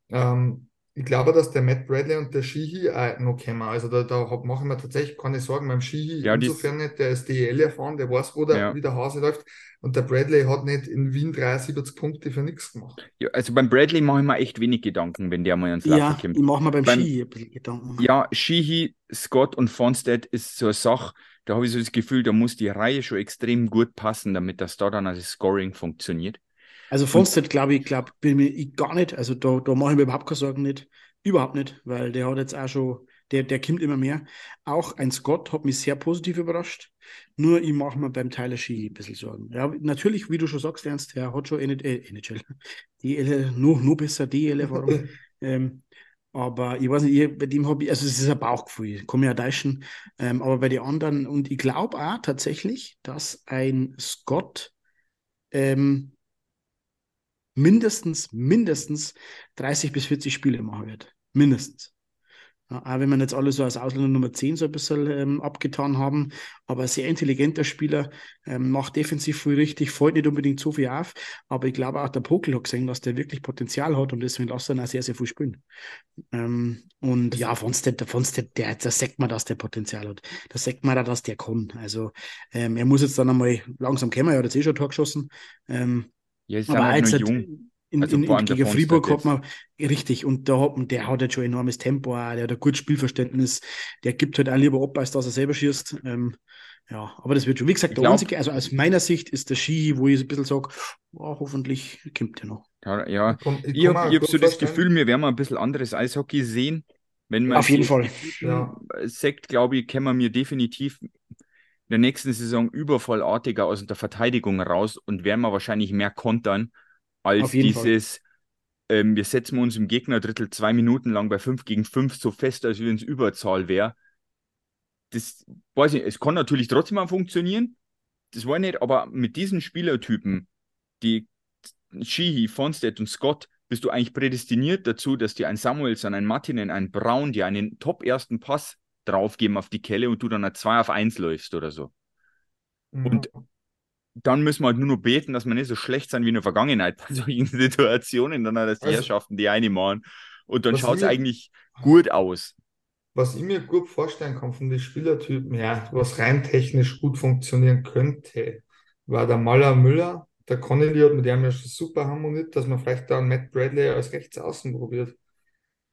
ähm, ich glaube, dass der Matt Bradley und der Shihi auch noch kommen. Also da, da mache ich mir tatsächlich keine Sorgen beim Shihi. Ja, insofern nicht, der ist DEL erfahren, der weiß, wo der, Ja. wie der Hase läuft. Und der Bradley hat nicht in Wien 73 Punkte für nichts gemacht. Ja, also beim Bradley mache ich mir echt wenig Gedanken, wenn der mal ans Laufen Ja, kommt. ich mache mir beim, Beim- Ski ein bisschen Gedanken. Ja, Sheehy, Scott und Fonstead ist so eine Sache, da habe ich so das Gefühl, da muss die Reihe schon extrem gut passen, damit das da dann als Scoring funktioniert. Also Fonstedt, glaube ich, glaube bin mir ich gar nicht. Also da, da mache ich mir überhaupt keine Sorgen nicht. Überhaupt nicht, weil der hat jetzt auch schon, der, der kommt immer mehr. Auch ein Scott hat mich sehr positiv überrascht. Nur ich mache mir beim Tyler Ski ein bisschen Sorgen. Ja, natürlich, wie du schon sagst, Ernst, der hat schon NHL, äh, NHL [laughs] DL, nur, nur besser DL-Erfahrung. [laughs] ähm, aber ich weiß nicht, ich, bei dem habe ich, also es ist ein Bauchgefühl, ich komme ja Deutschen, ähm, aber bei den anderen, und ich glaube auch tatsächlich, dass ein Scott ähm, mindestens, mindestens 30 bis 40 Spiele machen wird. Mindestens. Ja, auch wenn man jetzt alle so als Ausländer Nummer 10 so ein bisschen ähm, abgetan haben, aber sehr intelligenter Spieler, ähm, macht defensiv viel richtig, fällt nicht unbedingt so viel auf, aber ich glaube auch der Pokel hat gesehen, dass der wirklich Potenzial hat und deswegen lässt er ihn auch sehr, sehr viel spielen. Ähm, und ja, Fonstedt, der Fonstedt, der, da sagt man, dass der Potenzial hat. Da sagt man auch, dass der kann. Also ähm, er muss jetzt dann einmal langsam kommen, er hat jetzt eh schon ein Tor geschossen. Ja, ist aber halt halt jung. in, Also in, in, gegen Fribourg hat man richtig und da hat, man- der hat jetzt schon enormes Tempo, der hat ein gutes Spielverständnis, der gibt halt auch lieber ab, als dass er selber schießt. Ähm, ja, aber das wird schon. Wie gesagt, Ich der glaub- einzige, also aus meiner Sicht ist der Ski, wo ich ein bisschen sage, oh, hoffentlich kommt der noch. Ja, ja. Ich, kann- ich Ich kann habe hab so das Gefühl, wir werden mal ein bisschen anderes Eishockey sehen. Wenn man Auf jeden Fall. Ja. sagt, glaube ich, können wir mir definitiv in der nächsten Saison überfallartiger aus der Verteidigung raus und werden wir wahrscheinlich mehr kontern als dieses, ähm, wir setzen uns im Gegnerdrittel zwei Minuten lang bei 5 gegen 5 so fest, als wenn es Überzahl wäre. Das weiß ich, es kann natürlich trotzdem mal funktionieren. Das war nicht, aber mit diesen Spielertypen, die Sheehy, Fonstedt und Scott, bist du eigentlich prädestiniert dazu, dass dir ein Samuelson, ein Martinen, ein Braun dir einen top ersten Pass draufgeben auf die Kelle und du dann ein 2 auf 1 läufst oder so. Und dann müssen wir halt nur noch beten, dass wir nicht so schlecht sind wie in der Vergangenheit bei [laughs] solchen Situationen, dann dass die Also- Herrschaften die eine machen. Und dann schaut es eigentlich gut aus. Was ich mir gut vorstellen kann von den Spielertypen her, was rein technisch gut funktionieren könnte, war der Maler Müller. Der Connelly hat mit dem ja schon super harmoniert, dass man vielleicht da einen Matt Bradley als Rechtsaußen probiert.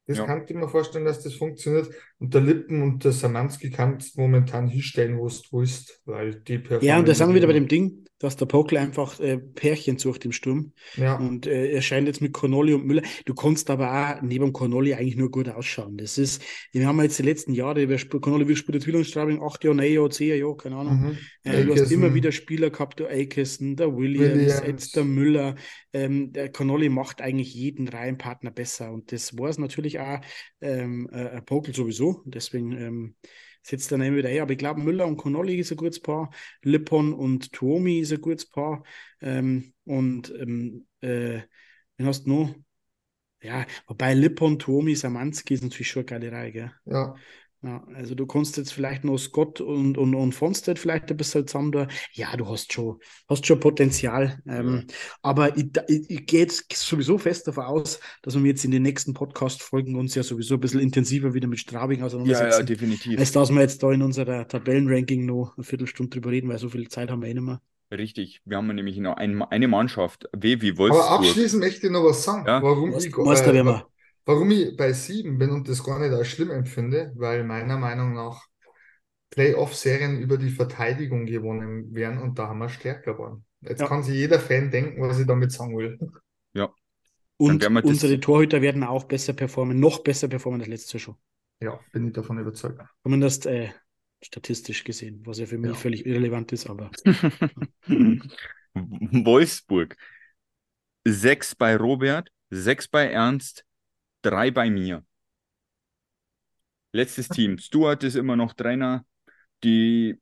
Das Ja. kann ich mir vorstellen, dass das funktioniert. Und der Lippen und der Samanski kannst momentan hinstellen, wo du willst, weil die. Ja, und da sind wir wieder bei dem Ding, dass der Pokel einfach äh, Pärchen sucht im Sturm. Ja, Und äh, er scheint jetzt mit Connolly und Müller. Du kannst aber auch neben Connolly eigentlich nur gut ausschauen. Das ist, wir haben jetzt die letzten Jahre, spielt, Connolly wie spielt in Straubing, acht Jahre, neun Jahre, zehn Jahre, keine Ahnung. mhm. Äh, du hast immer wieder Spieler gehabt, der Aikison, der Williams, Williams. jetzt der Müller. Ähm, der Connolly macht eigentlich jeden Reihenpartner besser. Und das war es natürlich auch ähm, äh, Pokel sowieso. Deswegen ähm, er immer wieder her. Aber ich glaube, Müller und Connolly ist ein gutes Paar. Lippon und Tuomi ist ein gutes Paar. Ähm, und ähm, äh, wen hast du noch? Ja, wobei Lippon, Tuomi, Samanski ist natürlich schon eine geile Reihe, gell? Ja, Ja, also du kannst jetzt vielleicht noch Scott und, und, und Fonstedt vielleicht ein bisschen zusammen da. Ja, du hast schon, hast schon Potenzial. Ähm, aber ich, ich, ich gehe jetzt sowieso fest davon aus, dass wir jetzt in den nächsten Podcast-Folgen uns ja sowieso ein bisschen intensiver wieder mit Straubing Ja, ja, auseinandersetzen. definitiv. als dass wir jetzt da in unserer Tabellenranking noch eine Viertelstunde drüber reden, weil so viel Zeit haben wir eh nicht mehr. Richtig. Wir haben nämlich noch ein, eine Mannschaft, W wie aber Wolfsburg. abschließend möchte ich noch was sagen, Ja. warum Meister, ich, Meister äh. Warum ich bei sieben bin und das gar nicht als schlimm empfinde, weil meiner Meinung nach Playoff-Serien über die Verteidigung gewonnen werden und da haben wir stärker geworden. Jetzt Ja. kann sich jeder Fan denken, was ich damit sagen will. Und wir das- unsere Torhüter werden auch besser performen, noch besser performen als letztes Jahr schon. Ja, bin ich davon überzeugt. Zumindest äh, statistisch gesehen, was ja für mich Ja. völlig irrelevant ist, aber [laughs] [laughs] Wolfsburg. Sechs bei Robert, sechs bei Ernst, drei bei mir. Letztes Team. Stuart ist immer noch Trainer. Die,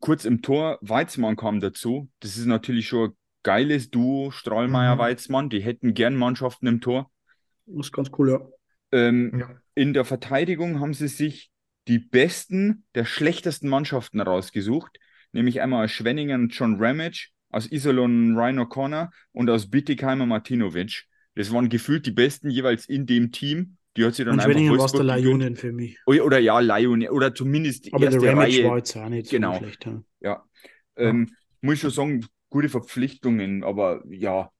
kurz im Tor, Weizmann kam dazu. Das ist natürlich schon ein geiles Duo, Strahlmeier, Mhm. Weizmann. Die hätten gern Mannschaften im Tor. das ist ganz cool, ja. Ähm, Ja. in der Verteidigung haben sie sich die besten der schlechtesten Mannschaften rausgesucht, nämlich einmal aus Schwenningen John Ramage, aus Iserlohn Ryan O'Connor und aus Bittigheimer Martinovic. Das waren gefühlt die Besten jeweils in dem Team. Die hat sie dann Und einfach Schwenningen war es Wolfsburg der. Lionen für mich. Oder, oder ja, Lion, oder zumindest die Aber der erste Ramage Reihe. war jetzt auch nicht so Genau. schlecht. Ja. Ja. Ähm, muss ich schon sagen, gute Verpflichtungen, aber ja,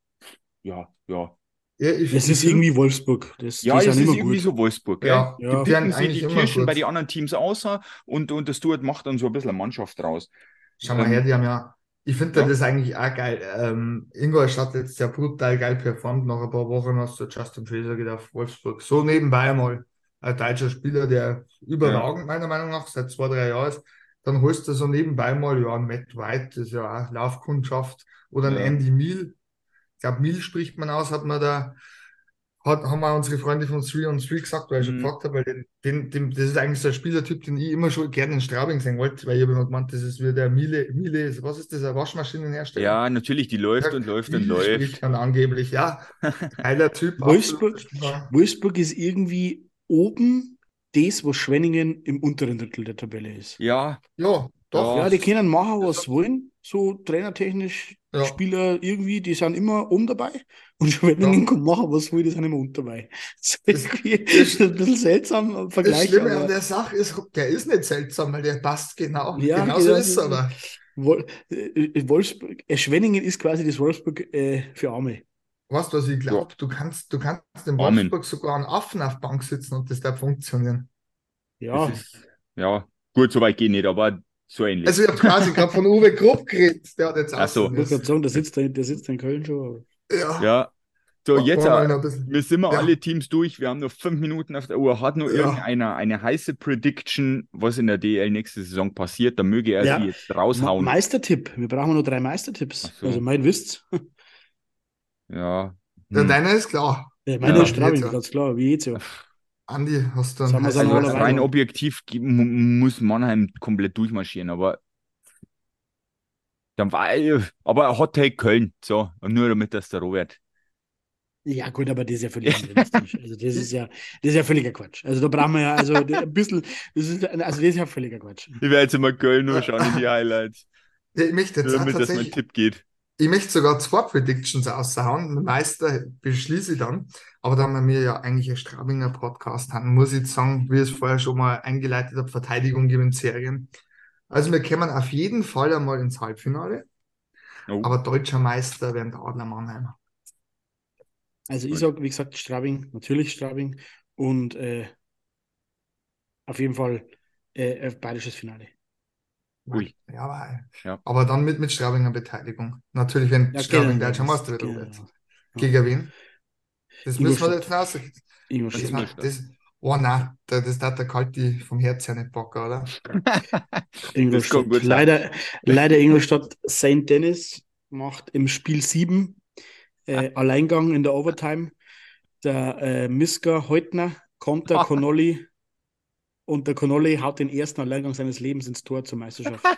ja, ja. Ja, ich, Es ich ist irgendwie Wolfsburg. Das, Ja, sind ist immer irgendwie gut. so Wolfsburg? Ja, Ja. die werden Picken sie eigentlich die Kirschen bei den anderen Teams außer und, und der Stuart macht dann so ein bisschen eine Mannschaft draus. Schau mal Ähm, her, die haben ja, ich finde ja. das eigentlich auch geil. Ähm, Ingolstadt hat jetzt ja brutal geil performt. Nach ein paar Wochen hast du Justin Fraser geht auf Wolfsburg. So nebenbei einmal ein deutscher Spieler, der überragend meiner Meinung nach seit zwei, drei Jahren ist. Dann holst du so nebenbei mal, ja, einen Matt White, das ist ja auch Laufkundschaft, oder einen Ja. Andy Miel. Ich glaube, Miel spricht man aus, hat man da, hat, haben auch unsere Freunde von 3 on 3 gesagt, weil ich schon Mhm. gefragt habe, weil den, den, den, das ist eigentlich so ein Spielertyp, den ich immer schon gerne in Straubing sehen wollte, weil ich habe immer gemeint, das ist wie der Miele, Miele, was ist das, ein Waschmaschinenhersteller? Ja, natürlich, die läuft und läuft und läuft. man angeblich, ja. [laughs] Geiler Typ. Wolfsburg-. Ja. Wolfsburg ist irgendwie oben das, was Schwenningen im unteren Drittel der Tabelle ist. Ja, Ja, doch. Ja, die können machen, was sie wollen. So trainertechnisch, Ja. Spieler irgendwie, die sind immer oben dabei. Und Schwenningen Ja. kann machen, was wollen, die sind immer unten dabei. [laughs] Das ist Das- irgendwie das- ein bisschen seltsam im Das Vergleich. Schlimme aber an der Sache ist, der ist nicht seltsam, weil der passt genau. Ja, genau so genau, ist es das- aber. Wol äh, Wolfsburg, äh, Schwenningen ist quasi das Wolfsburg äh, für Arme. Weißt du, was ich glaube? Du kannst, du kannst in Amen. Wolfsburg sogar einen Affen auf Bank sitzen und das darf funktionieren. Ja, das ist, ja, gut, so weit geht nicht, aber so ähnlich. Also ich habe quasi gerade von Uwe Krupp geredet, der hat jetzt Ach so. auch ich wollte gerade sagen, der sitzt, da, der sitzt in Köln schon. Ja, ja, so Machen jetzt, wir sind wir Ja. alle Teams durch, wir haben noch fünf Minuten auf der Uhr. Hat nur Ja. irgendeiner eine heiße Prediction, was in der DL nächste Saison passiert, dann möge er Ja. sie jetzt raushauen. Meistertipp. Wir brauchen nur drei Meistertipps. Ach so. Also mein wisst's. Ja. Ja, hm. deiner ist klar. Ja, meiner Ja. ist Straubing, ja. ganz klar, wie jetzt ja. Andi, hast du einen dann Also rein objektiv muss Mannheim komplett durchmarschieren, aber dann war aber Hot Take Köln, so, und nur damit das der Robert. Ja, gut, aber das ist ja völlig unrealistisch. Also das ist ja, das ist ja völliger Quatsch. Also da brauchen wir ja, also ein bisschen, das ist, also das ist ja völliger Quatsch. Ich werde jetzt immer Köln nur schauen in die Highlights, [laughs] Ja, ich möchte jetzt damit das mein Tipp geht. Ich möchte sogar zwei Predictions raushauen. Den Meister beschließe ich dann. Aber da wir mir ja eigentlich ein Straubinger Podcast haben, muss ich jetzt sagen, wie ich es vorher schon mal eingeleitet habe, Verteidigung gewinnt Serien. Also wir kommen auf jeden Fall einmal ins Halbfinale, Oh. aber deutscher Meister werden der Adler Mannheim. Also ich sage, wie gesagt, Straubing, natürlich Straubing und äh, auf jeden Fall äh, ein bayerisches Finale. Ui. Ja, aber, Ja. aber dann mit, mit Straubinger Beteiligung. Natürlich, wenn Ja, Straubing genau, deutscher das- Meister wird. genau. Gegen wen? Das müssen wir jetzt raus. Das. Ingolstadt. das, oh nein, das, das hat der Kalti vom Herz her nicht packen, oder? [laughs] Ingolstadt. Leider, leider Ingolstadt St. Dennis macht im Spiel 7 äh, Alleingang in der Overtime. Der äh, Miska Heutner, Konter [laughs] Connolly und der Connolly haut den ersten Alleingang seines Lebens ins Tor zur Meisterschaft. [laughs]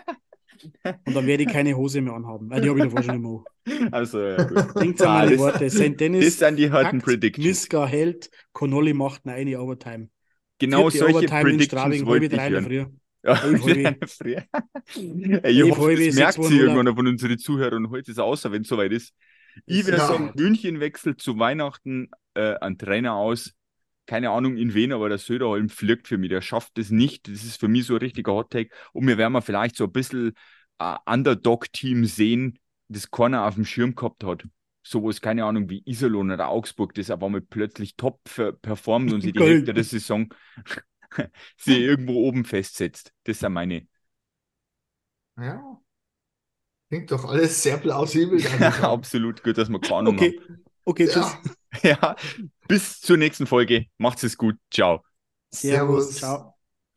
Und dann werde ich keine Hose mehr anhaben. Weil die habe ich davor schon immer. Also, ja, gut. Denkt an Ah, meine das- Worte. St. Das Dennis sind die harten Predictions. Miska hält, Connolly macht eine Overtime. Genau Vierte solche Overtime in Predictions Straubing, wollte ich in hören. Früh. Ja, früher. [laughs] Ey, ich hoffe, das merkt Urlaub. irgendwann von unseren Zuhörern. Heute ist es außer, wenn es soweit ist. Ich würde Ja. sagen, München wechselt zu Weihnachten äh, einen Trainer aus. Keine Ahnung in wen, aber der Söderholm fliegt für mich. Der schafft es nicht. Das ist für mich so ein richtiger Hot-Take. Und wir werden mal vielleicht so ein bisschen äh, Underdog-Team sehen, das keiner auf dem Schirm gehabt hat. Sowas, keine Ahnung, wie Iserlohn oder Augsburg, das aber mal plötzlich top performt und sie die. [laughs] Hälfte der Saison [laughs] sie irgendwo oben festsetzt. Das sind meine. Ja. Klingt doch alles sehr plausibel. [laughs] Absolut gut, dass wir keine Ahnung Okay, okay, tschüss. ja. [laughs] Ja, bis zur nächsten Folge. Macht's es gut. Ciao. Servus, ciao.